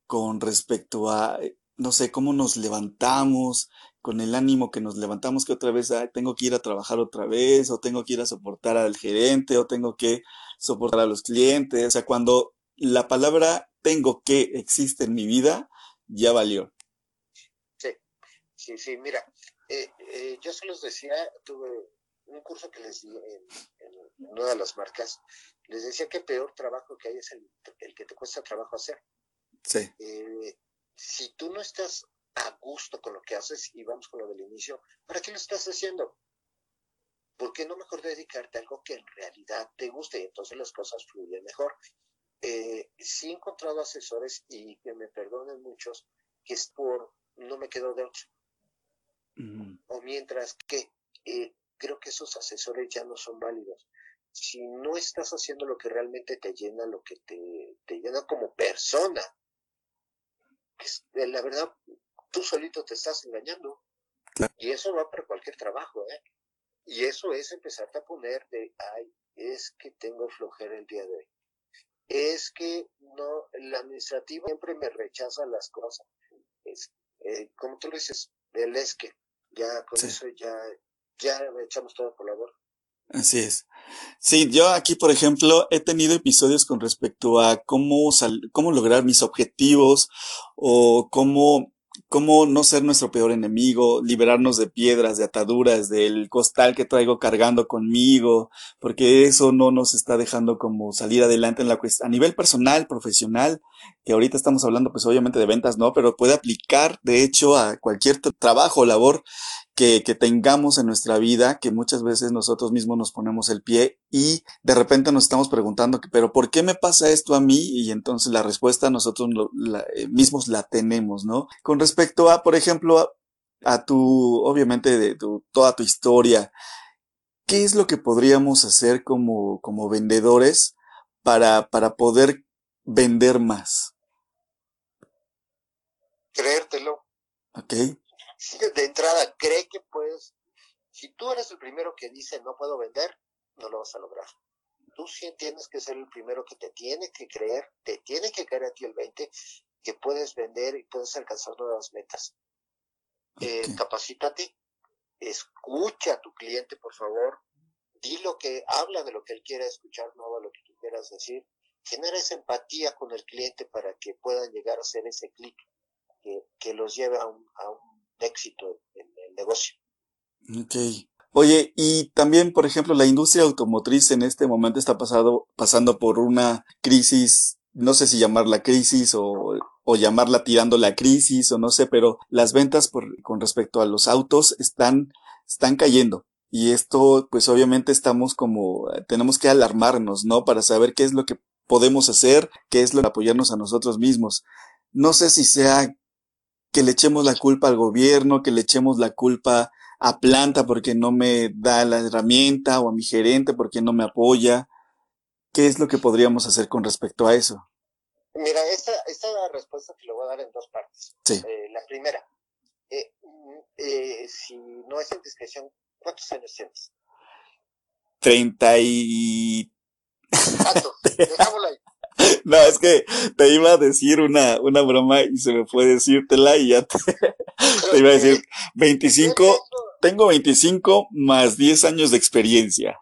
con respecto a, no sé, cómo nos levantamos, con el ánimo que nos levantamos que otra vez tengo que ir a trabajar otra vez, o tengo que ir a soportar al gerente, o tengo que soportar a los clientes. O sea, cuando la palabra tengo que existe en mi vida, ya valió. Sí, sí, sí, mira, eh, eh, yo se los decía, tuve un curso que les di en, una de las marcas, les decía que el peor trabajo que hay es el, que te cuesta trabajo hacer. Sí. Eh, si tú no estás a gusto con lo que haces y vamos con lo del inicio, ¿para qué lo estás haciendo? ¿Por qué no mejor dedicarte a algo que en realidad te guste y entonces las cosas fluyen mejor? Eh, sí he encontrado asesores y que me perdonen muchos que es por no me quedo de ocho. O mientras que eh, creo que esos asesores ya no son válidos. Si no estás haciendo lo que realmente te llena, lo que te, te llena como persona, la verdad, tú solito te estás engañando. Y eso va para cualquier trabajo, ¿eh? Y eso es empezarte a poner de, ay, es que tengo flojera el día de hoy. Es que no, la administrativa siempre me rechaza las cosas. Es, eh, como tú lo dices, el es que, ya con eso ya, ya echamos todo por la borda. Así es. Sí, yo aquí, por ejemplo, he tenido episodios con respecto a cómo, cómo lograr mis objetivos o cómo cómo no ser nuestro peor enemigo, liberarnos de piedras, de ataduras, del costal que traigo cargando conmigo, porque eso no nos está dejando como salir adelante en la a nivel personal, profesional, que ahorita estamos hablando pues obviamente de ventas, no, pero puede aplicar de hecho a cualquier trabajo labor que, que, tengamos en nuestra vida, que muchas veces nosotros mismos nos ponemos el pie y de repente nos estamos preguntando, pero ¿por qué me pasa esto a mí? Y entonces la respuesta nosotros eh, mismos la tenemos, ¿no? Con respecto a, por ejemplo, a, tu, obviamente, de tu, toda tu historia, ¿qué es lo que podríamos hacer como, como vendedores para, para poder vender más? Creértelo. Ok de entrada cree que puedes, si tú eres el primero que dice no puedo vender, no lo vas a lograr. Tú sí tienes que ser el primero que te tiene que creer, te tiene que caer a ti el 20, que puedes vender y puedes alcanzar nuevas metas. Eh, capacítate, escucha a tu cliente, por favor, di lo que habla de lo que él quiera escuchar, no de lo que tú quieras decir. Genera esa empatía con el cliente para que puedan llegar a hacer ese clic que, que, los lleve a un, a un éxito en el negocio. Ok. Oye, y también, por ejemplo, la industria automotriz en este momento está pasado, pasando por una crisis, no sé si llamarla crisis o, o llamarla tirando la crisis o no sé, pero las ventas con respecto a los autos están, están cayendo. Y esto, pues obviamente estamos como, tenemos que alarmarnos, ¿no? Para saber qué es lo que podemos hacer, qué es lo que apoyarnos a nosotros mismos. No sé si sea que le echemos la culpa al gobierno, que le echemos la culpa a planta porque no me da la herramienta o a mi gerente porque no me apoya. ¿Qué es lo que podríamos hacer con respecto a eso? Mira, esta, esta respuesta te lo voy a dar en dos partes. Sí. Eh, la primera, eh, eh, si no es en discreción, ¿cuántos años tienes? Treinta y... Exacto, dejámoslo ahí. No, es que te iba a decir una, una broma y se me fue decírtela y ya te, iba a decir 25, tengo 25 más 10 años de experiencia.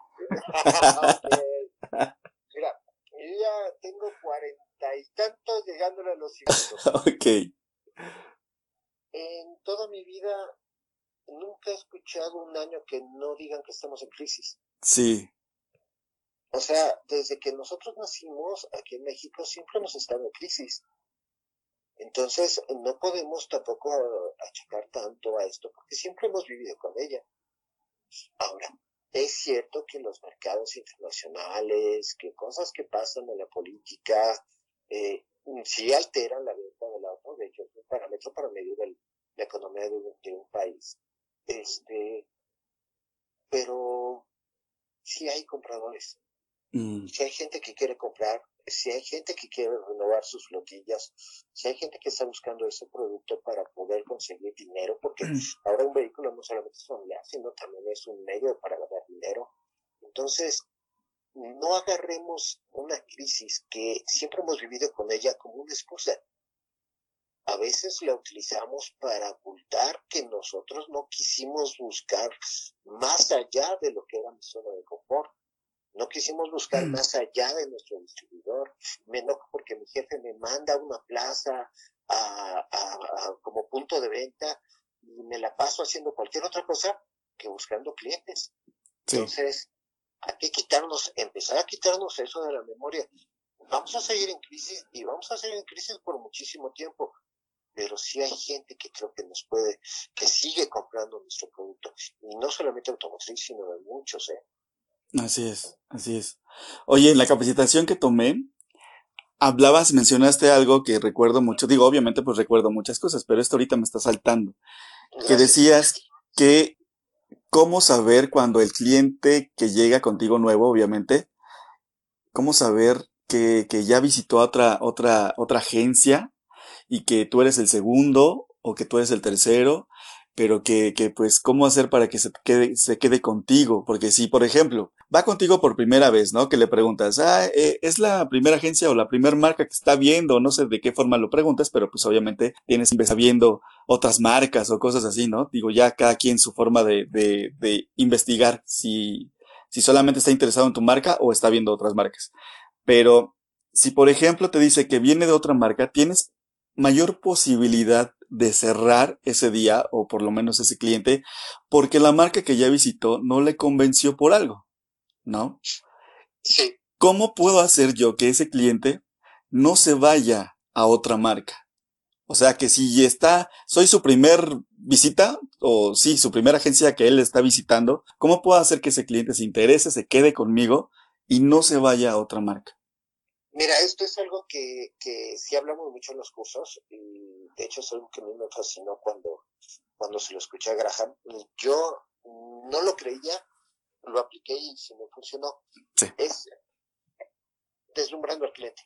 Mira, yo ya tengo cuarenta y tantos llegándole a los 50. ok. En toda mi vida nunca he escuchado un año que no digan que estamos en crisis. Sí. O sea, desde que nosotros nacimos aquí en México siempre hemos estado en crisis. Entonces, no podemos tampoco achacar tanto a esto, porque siempre hemos vivido con ella. Ahora, es cierto que los mercados internacionales, que cosas que pasan en la política, eh, sí alteran la venta del auto, de hecho es un parámetro para medir la economía de de un país. Este, pero sí hay compradores. Mm. Si hay gente que quiere comprar, si hay gente que quiere renovar sus flotillas, si hay gente que está buscando ese producto para poder conseguir dinero, porque mm. ahora un vehículo no solamente es familiar, sino también es un medio para ganar dinero. Entonces, no agarremos una crisis que siempre hemos vivido con ella como una excusa. a veces la utilizamos para ocultar que nosotros no quisimos buscar más allá de lo que era mi zona de confort. No quisimos buscar mm. más allá de nuestro distribuidor. Me enojo porque mi jefe me manda a una plaza a, como punto de venta y me la paso haciendo cualquier otra cosa que buscando clientes. Entonces, hay que quitarnos, empezar a quitarnos eso de la memoria. Vamos a seguir en crisis y vamos a seguir en crisis por muchísimo tiempo, pero sí hay gente que creo que nos puede, que sigue comprando nuestro producto, y no solamente automotriz, sino de muchos, ¿eh? Así es, así es. Oye, en la capacitación que tomé, hablabas, mencionaste algo que recuerdo mucho. Digo, obviamente, pues recuerdo muchas cosas, pero esto ahorita me está saltando. Que decías que cómo saber cuando el cliente que llega contigo nuevo, obviamente, cómo saber que, que ya visitó a otra, otra, otra agencia y que tú eres el segundo o que tú eres el tercero pero que, que pues cómo hacer para que se quede, se quede contigo, porque si, por ejemplo, va contigo por primera vez, ¿no? Que le preguntas, ah, eh, es la primera agencia o la primera marca que está viendo, no sé de qué forma lo preguntas, pero pues obviamente tienes que viendo otras marcas o cosas así, ¿no? Digo, ya cada quien su forma de, de, de investigar si, si solamente está interesado en tu marca o está viendo otras marcas. Pero si, por ejemplo, te dice que viene de otra marca, tienes mayor posibilidad de cerrar ese día o por lo menos ese cliente porque la marca que ya visitó no le convenció por algo, ¿no? Sí. ¿Cómo puedo hacer yo que ese cliente no se vaya a otra marca? O sea que si está, soy su primer visita o sí, su primera agencia que él está visitando, ¿cómo puedo hacer que ese cliente se interese, se quede conmigo y no se vaya a otra marca? Mira, esto es algo que, que sí hablamos mucho en los cursos y de hecho es algo que a mí me fascinó cuando, cuando se lo escuché a Graham. Yo no lo creía, lo apliqué y se me funcionó. Es deslumbrando al cliente.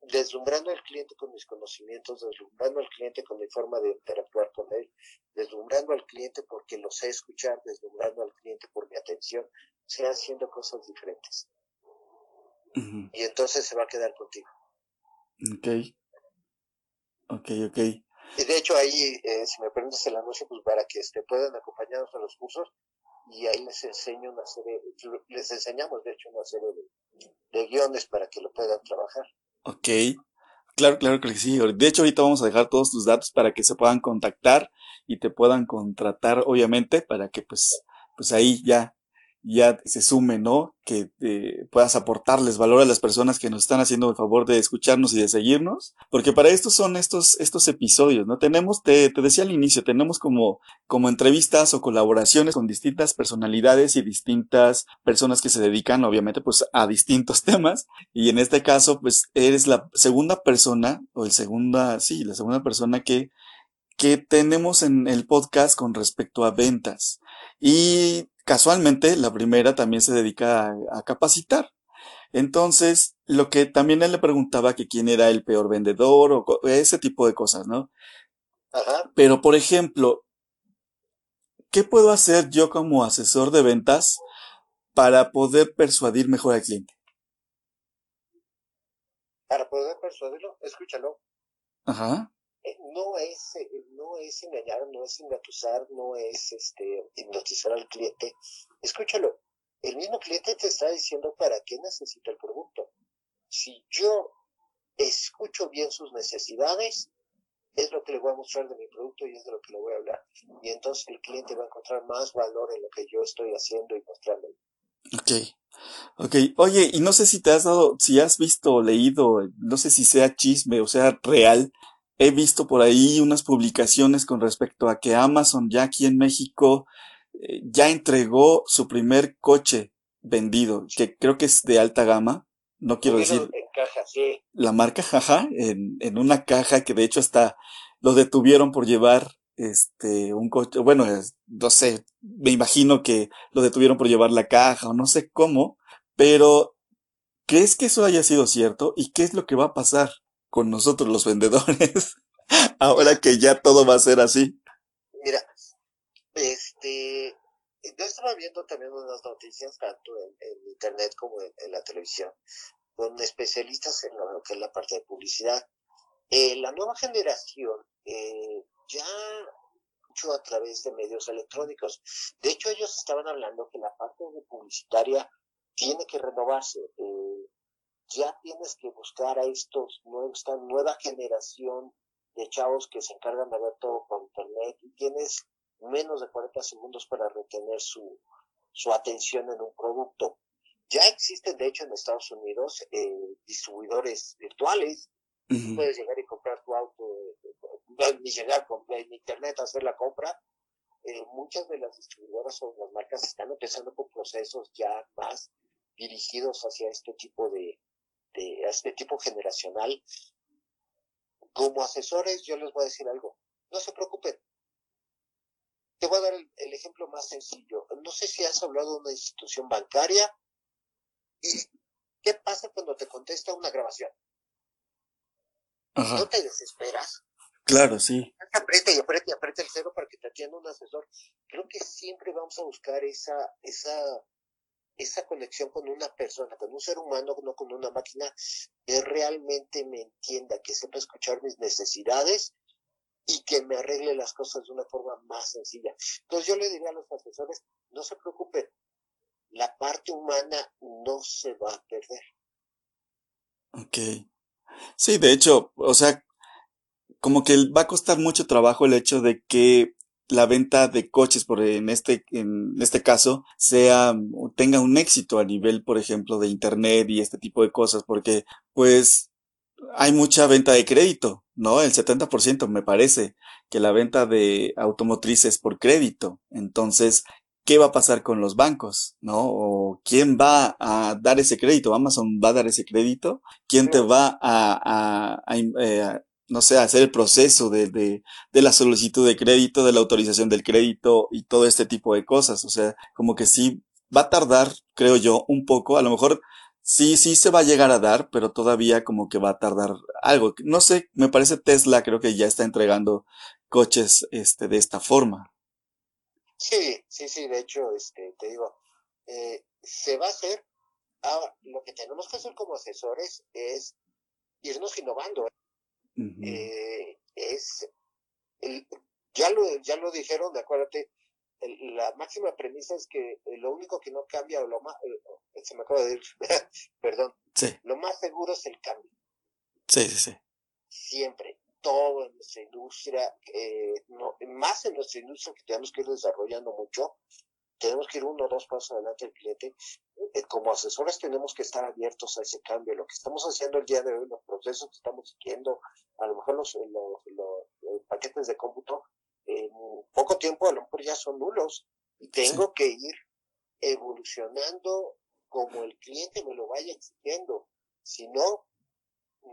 Deslumbrando al cliente con mis conocimientos, deslumbrando al cliente con mi forma de interactuar con él, deslumbrando al cliente porque lo sé escuchar, deslumbrando al cliente por mi atención, sea haciendo cosas diferentes. Y entonces se va a quedar contigo. Ok. Ok, ok. Y de hecho ahí, eh, si me permites el anuncio, pues para que este, puedan acompañarnos a los cursos y ahí les enseño una serie, les enseñamos de hecho una serie de, de guiones para que lo puedan trabajar. Ok. Claro, claro que sí. De hecho, ahorita vamos a dejar todos tus datos para que se puedan contactar y te puedan contratar, obviamente, para que pues, pues ahí ya ya se sume, ¿no? Que eh, puedas aportarles valor a las personas que nos están haciendo el favor de escucharnos y de seguirnos, porque para esto son estos, estos episodios, ¿no? Tenemos, te, te decía al inicio, tenemos como, como entrevistas o colaboraciones con distintas personalidades y distintas personas que se dedican, obviamente, pues a distintos temas, y en este caso, pues eres la segunda persona, o el segunda, sí, la segunda persona que que tenemos en el podcast con respecto a ventas. Y Casualmente, la primera también se dedica a, capacitar. Entonces, lo que también él le preguntaba que quién era el peor vendedor o ese tipo de cosas, ¿no? Ajá. Pero, por ejemplo, ¿qué puedo hacer yo como asesor de ventas para poder persuadir mejor al cliente? Para poder persuadirlo, escúchalo. Ajá. No es, eh, no es engañar, no es engatusar, no es este, hipnotizar al cliente. Escúchalo, el mismo cliente te está diciendo para qué necesita el producto. Si yo escucho bien sus necesidades, es lo que le voy a mostrar de mi producto y es de lo que le voy a hablar. Y entonces el cliente va a encontrar más valor en lo que yo estoy haciendo y mostrándole. Ok. Ok, oye, y no sé si te has dado, si has visto o leído, no sé si sea chisme o sea real, he visto por ahí unas publicaciones con respecto a que Amazon ya aquí en México eh, ya entregó su primer coche vendido, que creo que es de alta gama. No quiero decir. La marca, jaja, en, en una caja que de hecho hasta lo detuvieron por llevar este un coche, bueno, no sé, me imagino que lo detuvieron por llevar la caja o no sé cómo, pero ¿crees que eso haya sido cierto? ¿Y qué es lo que va a pasar? Con nosotros los vendedores, ahora que ya todo va a ser así. Mira, este, yo estaba viendo también unas noticias, tanto en, internet como en, la televisión, con especialistas en lo que es la parte de publicidad. Eh, la nueva generación eh, ya mucho a través de medios electrónicos. De hecho, ellos estaban hablando que la parte de publicitaria tiene que renovarse. Eh, ya tienes que buscar a estos esta nueva generación de chavos que se encargan de ver todo por internet y tienes menos de 40 segundos para retener su, su atención en un producto. Ya existen, de hecho, en Estados Unidos eh, distribuidores virtuales. Puedes llegar y comprar tu auto, eh, ni llegar en internet a hacer la compra. Eh, muchas de las distribuidoras o las marcas están empezando con procesos ya más dirigidos hacia este tipo de, este tipo generacional. Como asesores, yo les voy a decir algo. No se preocupen, te voy a dar el, ejemplo más sencillo. No sé si has hablado de una institución bancaria y qué pasa cuando te contesta una grabación. ¿No te desesperas? Claro, sí. Aprieta y aprieta y aprieta el cero para que te atienda un asesor. Creo que siempre vamos a buscar esa, esa, esa conexión con una persona, con un ser humano, no con una máquina, que realmente me entienda, que sepa escuchar mis necesidades y que me arregle las cosas de una forma más sencilla. Entonces yo le diría a los asesores, no se preocupen, la parte humana no se va a perder. Ok. Sí, de hecho, o sea, como que va a costar mucho trabajo el hecho de que la venta de coches, por en este, en este caso, sea, tenga un éxito a nivel, por ejemplo, de internet y este tipo de cosas, porque, pues, hay mucha venta de crédito, ¿no? El 70% me parece que la venta de automotrices por crédito. Entonces, ¿qué va a pasar con los bancos? ¿No? ¿O quién va a dar ese crédito? ¿Amazon va a dar ese crédito? ¿Quién te va a, a, eh, no sé, hacer el proceso de, de, de, la solicitud de crédito, de la autorización del crédito y todo este tipo de cosas? O sea, como que sí va a tardar, creo yo, un poco. A lo mejor Sí, sí se va a llegar a dar, pero todavía como que va a tardar algo. No sé, me parece Tesla creo que ya está entregando coches este de esta forma. Sí, sí, sí, de hecho, este, te digo, eh, se va a hacer. Ahora, lo que tenemos que hacer como asesores es irnos innovando. Eh, es, el, ya lo, ya lo dijeron, acuérdate, la máxima premisa es que eh, lo único que no cambia, o lo más, eh, se me acaba de decir, perdón, lo más seguro es el cambio. Sí, sí, sí. Siempre, todo en nuestra industria, eh, no, más en nuestra industria que tenemos que ir desarrollando mucho, tenemos que ir uno o dos pasos adelante del cliente. como asesores tenemos que estar abiertos a ese cambio. Lo que estamos haciendo el día de hoy, los procesos que estamos siguiendo, a lo mejor los, los paquetes de cómputo, en poco tiempo a lo mejor ya son nulos y tengo que ir evolucionando como el cliente me lo vaya exigiendo. Si no,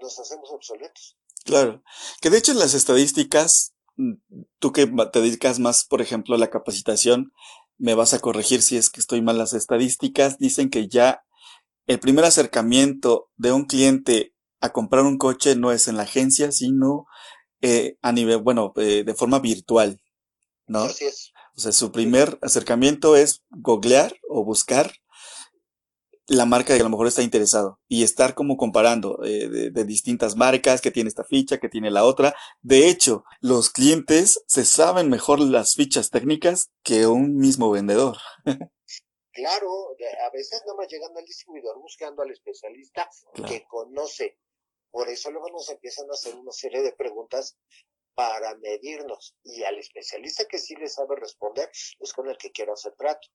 nos hacemos obsoletos. Claro, que de hecho las estadísticas, mm, tú que te dedicas más, por ejemplo, a la capacitación, me vas a corregir si es que estoy mal. Las estadísticas dicen que ya el primer acercamiento de un cliente a comprar un coche no es en la agencia, sino eh, a nivel, bueno, eh, de forma virtual, ¿no? Así es. O sea, su primer acercamiento es googlear o buscar la marca que a lo mejor está interesado y estar como comparando eh, de, de, distintas marcas que tiene esta ficha, que tiene la otra. De hecho, los clientes se saben mejor las fichas técnicas que un mismo vendedor. claro, a veces no más llegan al distribuidor buscando al especialista que conoce por eso luego nos empiezan a hacer una serie de preguntas para medirnos. Y al especialista que sí le sabe responder es con el que quiero hacer trato.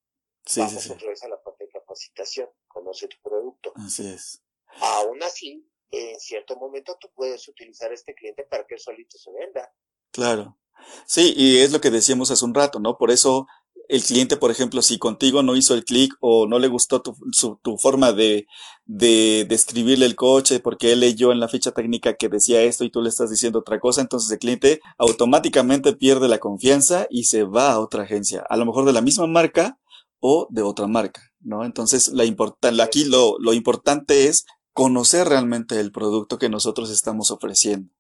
Sí, Vamos sí, otra vez a la capacitación, conoce tu producto. Así es. Aún así, en cierto momento tú puedes utilizar a este cliente para que él solito se venda. Claro. Sí, y es lo que decíamos hace un rato, ¿no? Por eso el cliente, por ejemplo, si contigo no hizo el clic o no le gustó tu, su, tu forma de, de describirle el coche porque él leyó en la ficha técnica que decía esto y tú le estás diciendo otra cosa, entonces el cliente automáticamente pierde la confianza y se va a otra agencia, a lo mejor de la misma marca o de otra marca, ¿no? Entonces, la importan, aquí lo, lo importante es conocer realmente el producto que nosotros estamos ofreciendo.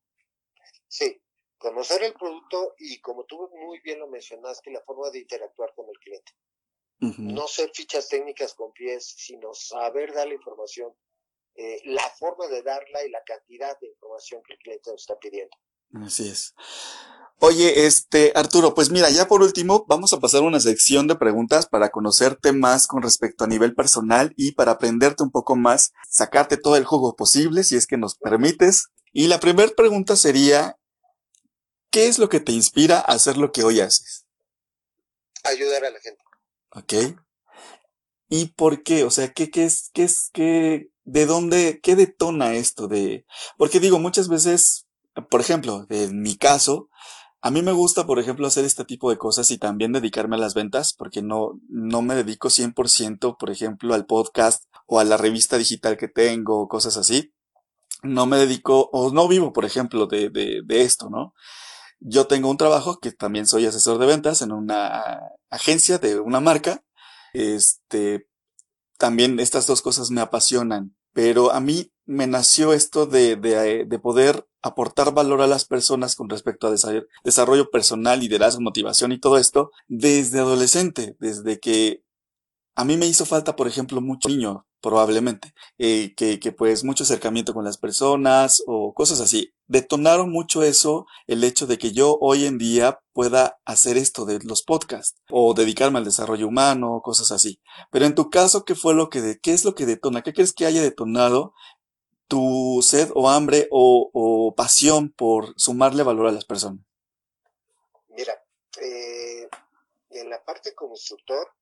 Sí, conocer el producto y como tú muy bien lo mencionaste, la forma de interactuar con el cliente. No ser fichas técnicas con pies, sino saber dar la información eh, la forma de darla y la cantidad de información que el cliente nos está pidiendo. Así es. Oye, este, Arturo, pues mira, ya por último, vamos a pasar una sección de preguntas para conocerte más con respecto a nivel personal y para aprenderte un poco más, sacarte todo el jugo posible, si es que nos permites. Y la primera pregunta sería, ¿qué es lo que te inspira a hacer lo que hoy haces? Ayudar a la gente. Ok. ¿Y por qué? O sea, ¿qué, qué es, qué es, qué, de dónde, qué detona esto de, porque digo, muchas veces, por ejemplo, en mi caso, a mí me gusta, por ejemplo, hacer este tipo de cosas y también dedicarme a las ventas, porque no, no me dedico 100%, por ejemplo, al podcast o a la revista digital que tengo, o cosas así. No me dedico, o no vivo, por ejemplo, de, de, de esto, ¿no? Yo tengo un trabajo que también soy asesor de ventas en una agencia de una marca este, también estas dos cosas me apasionan, pero a mí me nació esto de, de, de poder aportar valor a las personas con respecto a desarrollo personal, liderazgo, motivación y todo esto desde adolescente, desde que a mí me hizo falta, por ejemplo, mucho niño, probablemente, eh, que, que pues mucho acercamiento con las personas o cosas así. Detonaron mucho eso, el hecho de que yo hoy en día pueda hacer esto de los podcasts o dedicarme al desarrollo humano, cosas así. Pero en tu caso, ¿qué fue lo que, de, qué es lo que detona? ¿Qué crees que haya detonado tu sed o hambre o, pasión por sumarle valor a las personas? Mira, eh, en la parte como instructor,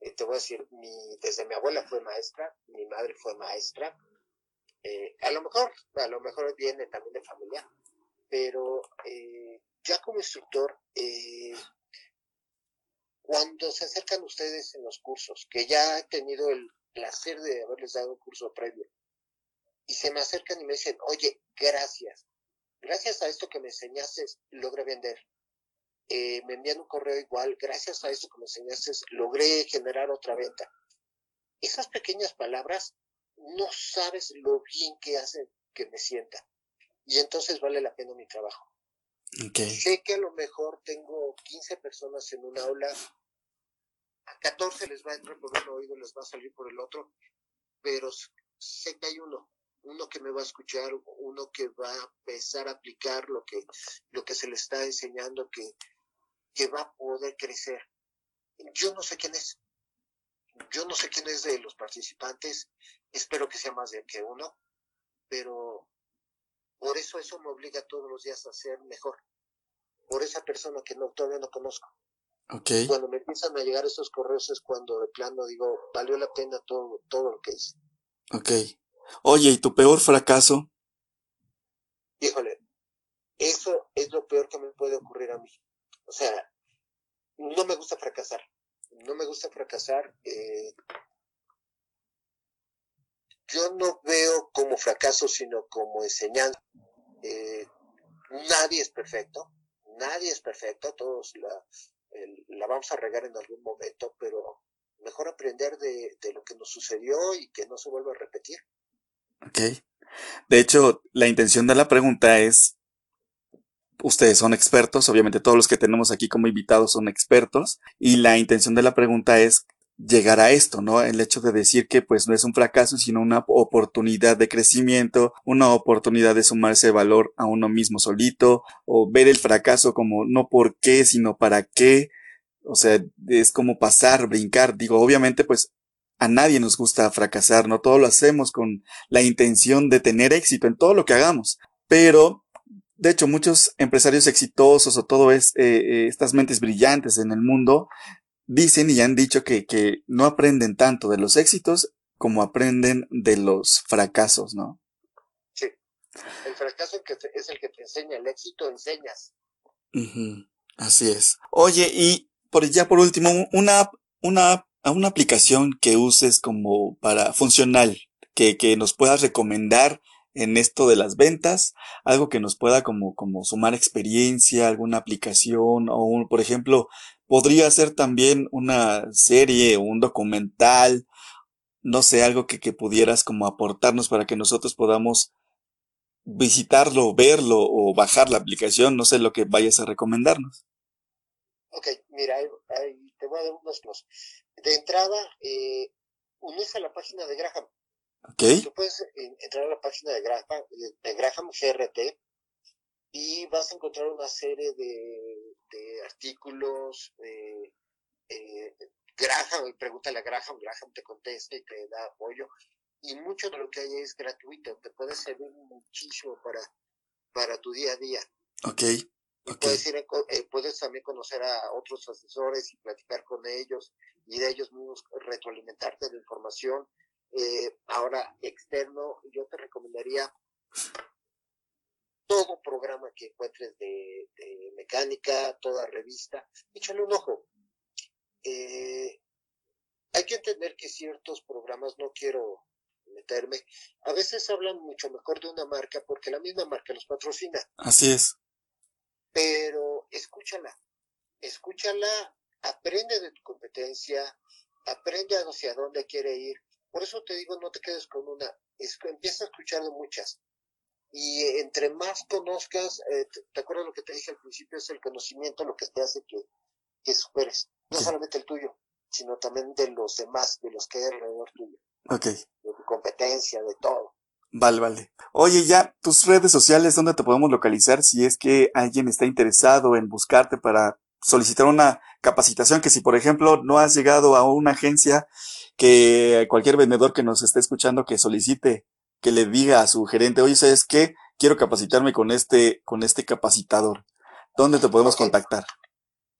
eh, te voy a decir, mi, desde mi abuela fue maestra, mi madre fue maestra, eh, a lo mejor, a lo mejor viene también de familia, pero ya como instructor, cuando se acercan ustedes en los cursos, que ya he tenido el placer de haberles dado un curso previo, y se me acercan y me dicen, oye, gracias, gracias a esto que me enseñaste, logré vender, eh, me envían un correo igual, gracias a eso que me enseñaste, logré generar otra venta. Esas pequeñas palabras, no sabes lo bien que hacen que me sienta. Y entonces vale la pena mi trabajo. Okay. Sé que a lo mejor tengo 15 personas en un aula, a 14 les va a entrar por un oído, les va a salir por el otro, pero sé que hay uno, uno que me va a escuchar, uno que va a empezar a aplicar lo que, lo que se le está enseñando, que, que va a poder crecer. Yo no sé quién es. Yo no sé quién es de los participantes. Espero que sea más de que uno. Pero por eso eso me obliga todos los días a ser mejor. Por esa persona que no, todavía no conozco. Okay. Cuando me empiezan a llegar esos correos es cuando de plano digo, valió la pena todo, todo lo que hice. Ok. Oye, ¿y tu peor fracaso? Híjole, eso es lo peor que me puede ocurrir a mí. O sea, no me gusta fracasar. No me gusta fracasar. Eh, yo no veo como fracaso, sino como enseñanza. Eh, nadie es perfecto. Nadie es perfecto. Todos la, la vamos a regar en algún momento, pero mejor aprender de, de, lo que nos sucedió y que no se vuelva a repetir. Ok. De hecho, la intención de la pregunta es ustedes son expertos, obviamente todos los que tenemos aquí como invitados son expertos, y la intención de la pregunta es llegar a esto, ¿no? El hecho de decir que pues no es un fracaso, sino una oportunidad de crecimiento, una oportunidad de sumarse valor a uno mismo solito, o ver el fracaso como no por qué, sino para qué, o sea, es como pasar, brincar, digo, obviamente pues a nadie nos gusta fracasar, no todo lo hacemos con la intención de tener éxito en todo lo que hagamos, pero de hecho, muchos empresarios exitosos o todo es, eh, estas mentes brillantes en el mundo dicen y han dicho que, que no aprenden tanto de los éxitos como aprenden de los fracasos, ¿no? Sí. El fracaso es el que te enseña, el éxito enseñas. Uh -huh. Así es. Oye, y por ya por último, una, una, una aplicación que uses como para funcional, que, que nos puedas recomendar en esto de las ventas, algo que nos pueda como, como sumar experiencia, alguna aplicación o un, por ejemplo, podría ser también una serie o un documental, no sé, algo que, que pudieras como aportarnos para que nosotros podamos visitarlo, verlo o bajar la aplicación, no sé lo que vayas a recomendarnos. Ok, mira, ahí, te voy a dar unos. De entrada, eh, unirse a la página de Graham. Okay. Tú puedes entrar a la página de Graham, de Graham GRT y vas a encontrar una serie de, de artículos. Eh, eh, Graham, pregúntale a Graham, Graham te contesta y te da apoyo. Y mucho de lo que hay es gratuito, te puede servir muchísimo para, para tu día a día. Ok. Puedes, ir, eh, puedes también conocer a otros asesores y platicar con ellos y de ellos mismos retroalimentarte de información. Eh, ahora, externo, yo te recomendaría todo programa que encuentres de, mecánica, toda revista, échale un ojo. Eh, hay que entender que ciertos programas, no quiero meterme, a veces hablan mucho mejor de una marca porque la misma marca los patrocina. Así es. Pero escúchala, escúchala, aprende de tu competencia, aprende hacia dónde quiere ir. Por eso te digo, no te quedes con una, empieza a escuchar de muchas y entre más conozcas, eh, te, acuerdas lo que te dije al principio? Es el conocimiento lo que te hace que, que superes. No solamente el tuyo, sino también de los demás, de los que hay alrededor tuyo. Ok. De tu competencia, de todo. Vale, vale. Oye, ya, tus redes sociales, ¿dónde te podemos localizar si es que alguien está interesado en buscarte para solicitar una capacitación que si por ejemplo no has llegado a una agencia que cualquier vendedor que nos esté escuchando que solicite que le diga a su gerente, oye, ¿sabes qué? Quiero capacitarme con este, con este capacitador. ¿Dónde te podemos contactar?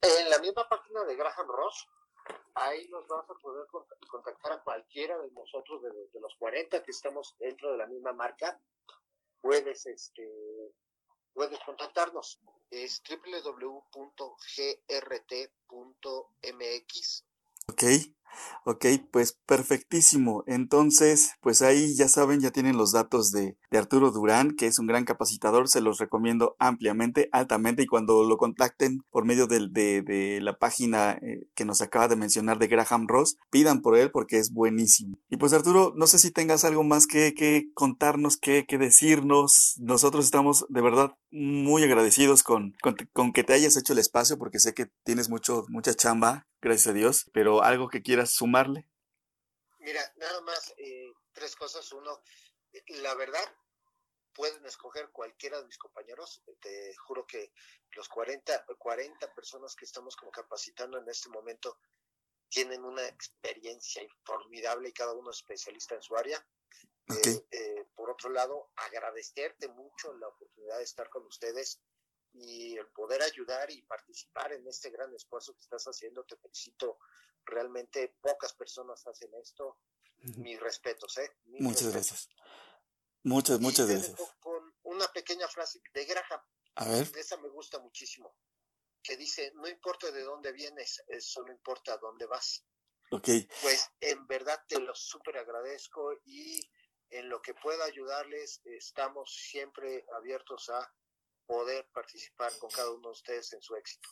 En la misma página de Graham Ross, ahí nos vas a poder contactar a cualquiera de nosotros, de, los 40 que estamos dentro de la misma marca. Puedes, este, puedes contactarnos. Es www.grt.mx. Ok. Ok, pues perfectísimo. Entonces, pues ahí ya saben, ya tienen los datos de, de, Arturo Durán, que es un gran capacitador, se los recomiendo ampliamente, altamente, y cuando lo contacten por medio de, de, la página eh, que nos acaba de mencionar de Graham Ross, pidan por él porque es buenísimo. Y pues Arturo, no sé si tengas algo más que, que contarnos, que, que decirnos. Nosotros estamos de verdad muy agradecidos con, con, con que te hayas hecho el espacio porque sé que tienes mucho, mucha chamba gracias a Dios, pero algo que quieras sumarle. Mira, nada más eh, tres cosas. Uno, la verdad, pueden escoger cualquiera de mis compañeros. Te juro que los 40, 40 personas que estamos como capacitando en este momento tienen una experiencia formidable y cada uno es especialista en su área. Eh, eh, por otro lado, agradecerte mucho la oportunidad de estar con ustedes y el poder ayudar y participar en este gran esfuerzo que estás haciendo. Te felicito. Realmente pocas personas hacen esto. Mis respetos, ¿eh? muchas gracias. Muchas, muchas gracias. Con una pequeña frase de Graham. A ver. Esa me gusta muchísimo. Que dice, no importa de dónde vienes, solo importa dónde vas. Ok. Pues en verdad te lo súper agradezco y en lo que pueda ayudarles, estamos siempre abiertos a poder participar con cada uno de ustedes en su éxito.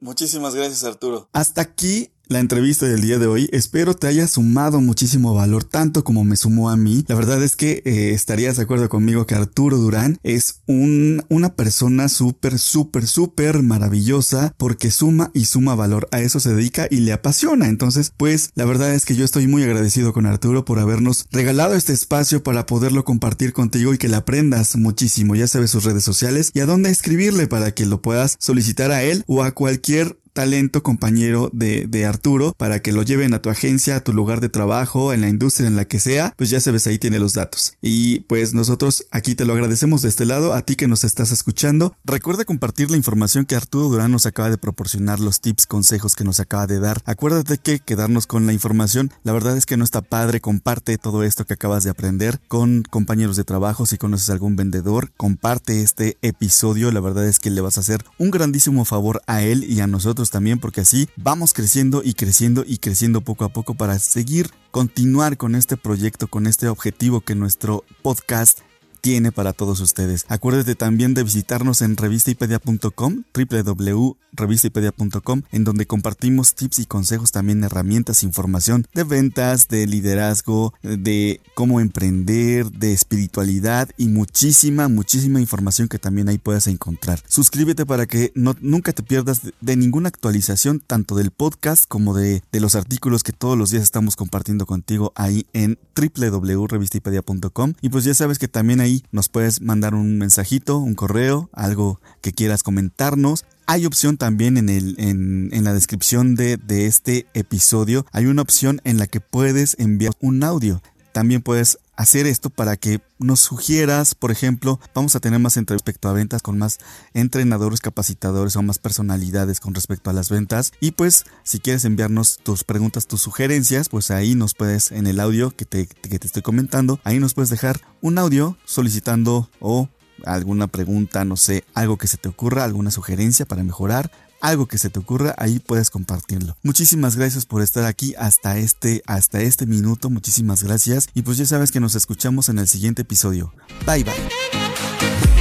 Muchísimas gracias Arturo. Hasta aquí la entrevista del día de hoy. Espero te haya sumado muchísimo valor, tanto como me sumó a mí. La verdad es que eh, estarías de acuerdo conmigo que Arturo Durán es un, una persona súper, súper, súper maravillosa porque suma y suma valor. A eso se dedica y le apasiona. Entonces, pues la verdad es que yo estoy muy agradecido con Arturo por habernos regalado este espacio para poderlo compartir contigo y que le aprendas muchísimo. Ya sabes sus redes sociales y a dónde escribirle para que lo puedas solicitar a él o a cualquier talento compañero de, de, Arturo para que lo lleven a tu agencia, a tu lugar de trabajo, en la industria en la que sea, pues ya sabes, ahí tiene los datos. Y pues nosotros aquí te lo agradecemos de este lado, a ti que nos estás escuchando. Recuerda compartir la información que Arturo Durán nos acaba de proporcionar, los tips, consejos que nos acaba de dar. Acuérdate que quedarnos con la información, la verdad es que no está padre, comparte todo esto que acabas de aprender con compañeros de trabajo, si conoces algún vendedor, comparte este episodio, la verdad es que le vas a hacer un grandísimo favor a él y a nosotros también, porque así vamos creciendo y creciendo y creciendo poco a poco para seguir, continuar con este proyecto, con este objetivo que nuestro podcast tiene para todos ustedes. Acuérdate también de visitarnos en revistaipedia.com, www www.revistipedia.com en donde compartimos tips y consejos, también herramientas, información de ventas, de liderazgo, de cómo emprender, de espiritualidad y muchísima, muchísima información que también ahí puedes encontrar. Suscríbete para que no, nunca te pierdas de, ninguna actualización, tanto del podcast como de, de los artículos que todos los días estamos compartiendo contigo ahí en www.revistipedia.com y pues ya sabes que también nos puedes mandar un mensajito, un correo, algo que quieras comentarnos. Hay opción también en, el, en, la descripción de, de este episodio. Hay una opción en la que puedes enviar un audio. También puedes hacer esto para que nos sugieras, por ejemplo, vamos a tener más entre respecto a ventas con más entrenadores, capacitadores o más personalidades con respecto a las ventas. Y pues, si quieres enviarnos tus preguntas, tus sugerencias, pues ahí nos puedes, en el audio que te, que te estoy comentando, ahí nos puedes dejar un audio solicitando o alguna pregunta, no sé, algo que se te ocurra, alguna sugerencia para mejorar algo que se te ocurra, ahí puedes compartirlo. Muchísimas gracias por estar aquí hasta este, hasta este minuto. Muchísimas gracias. Y pues ya sabes que nos escuchamos en el siguiente episodio. Bye bye.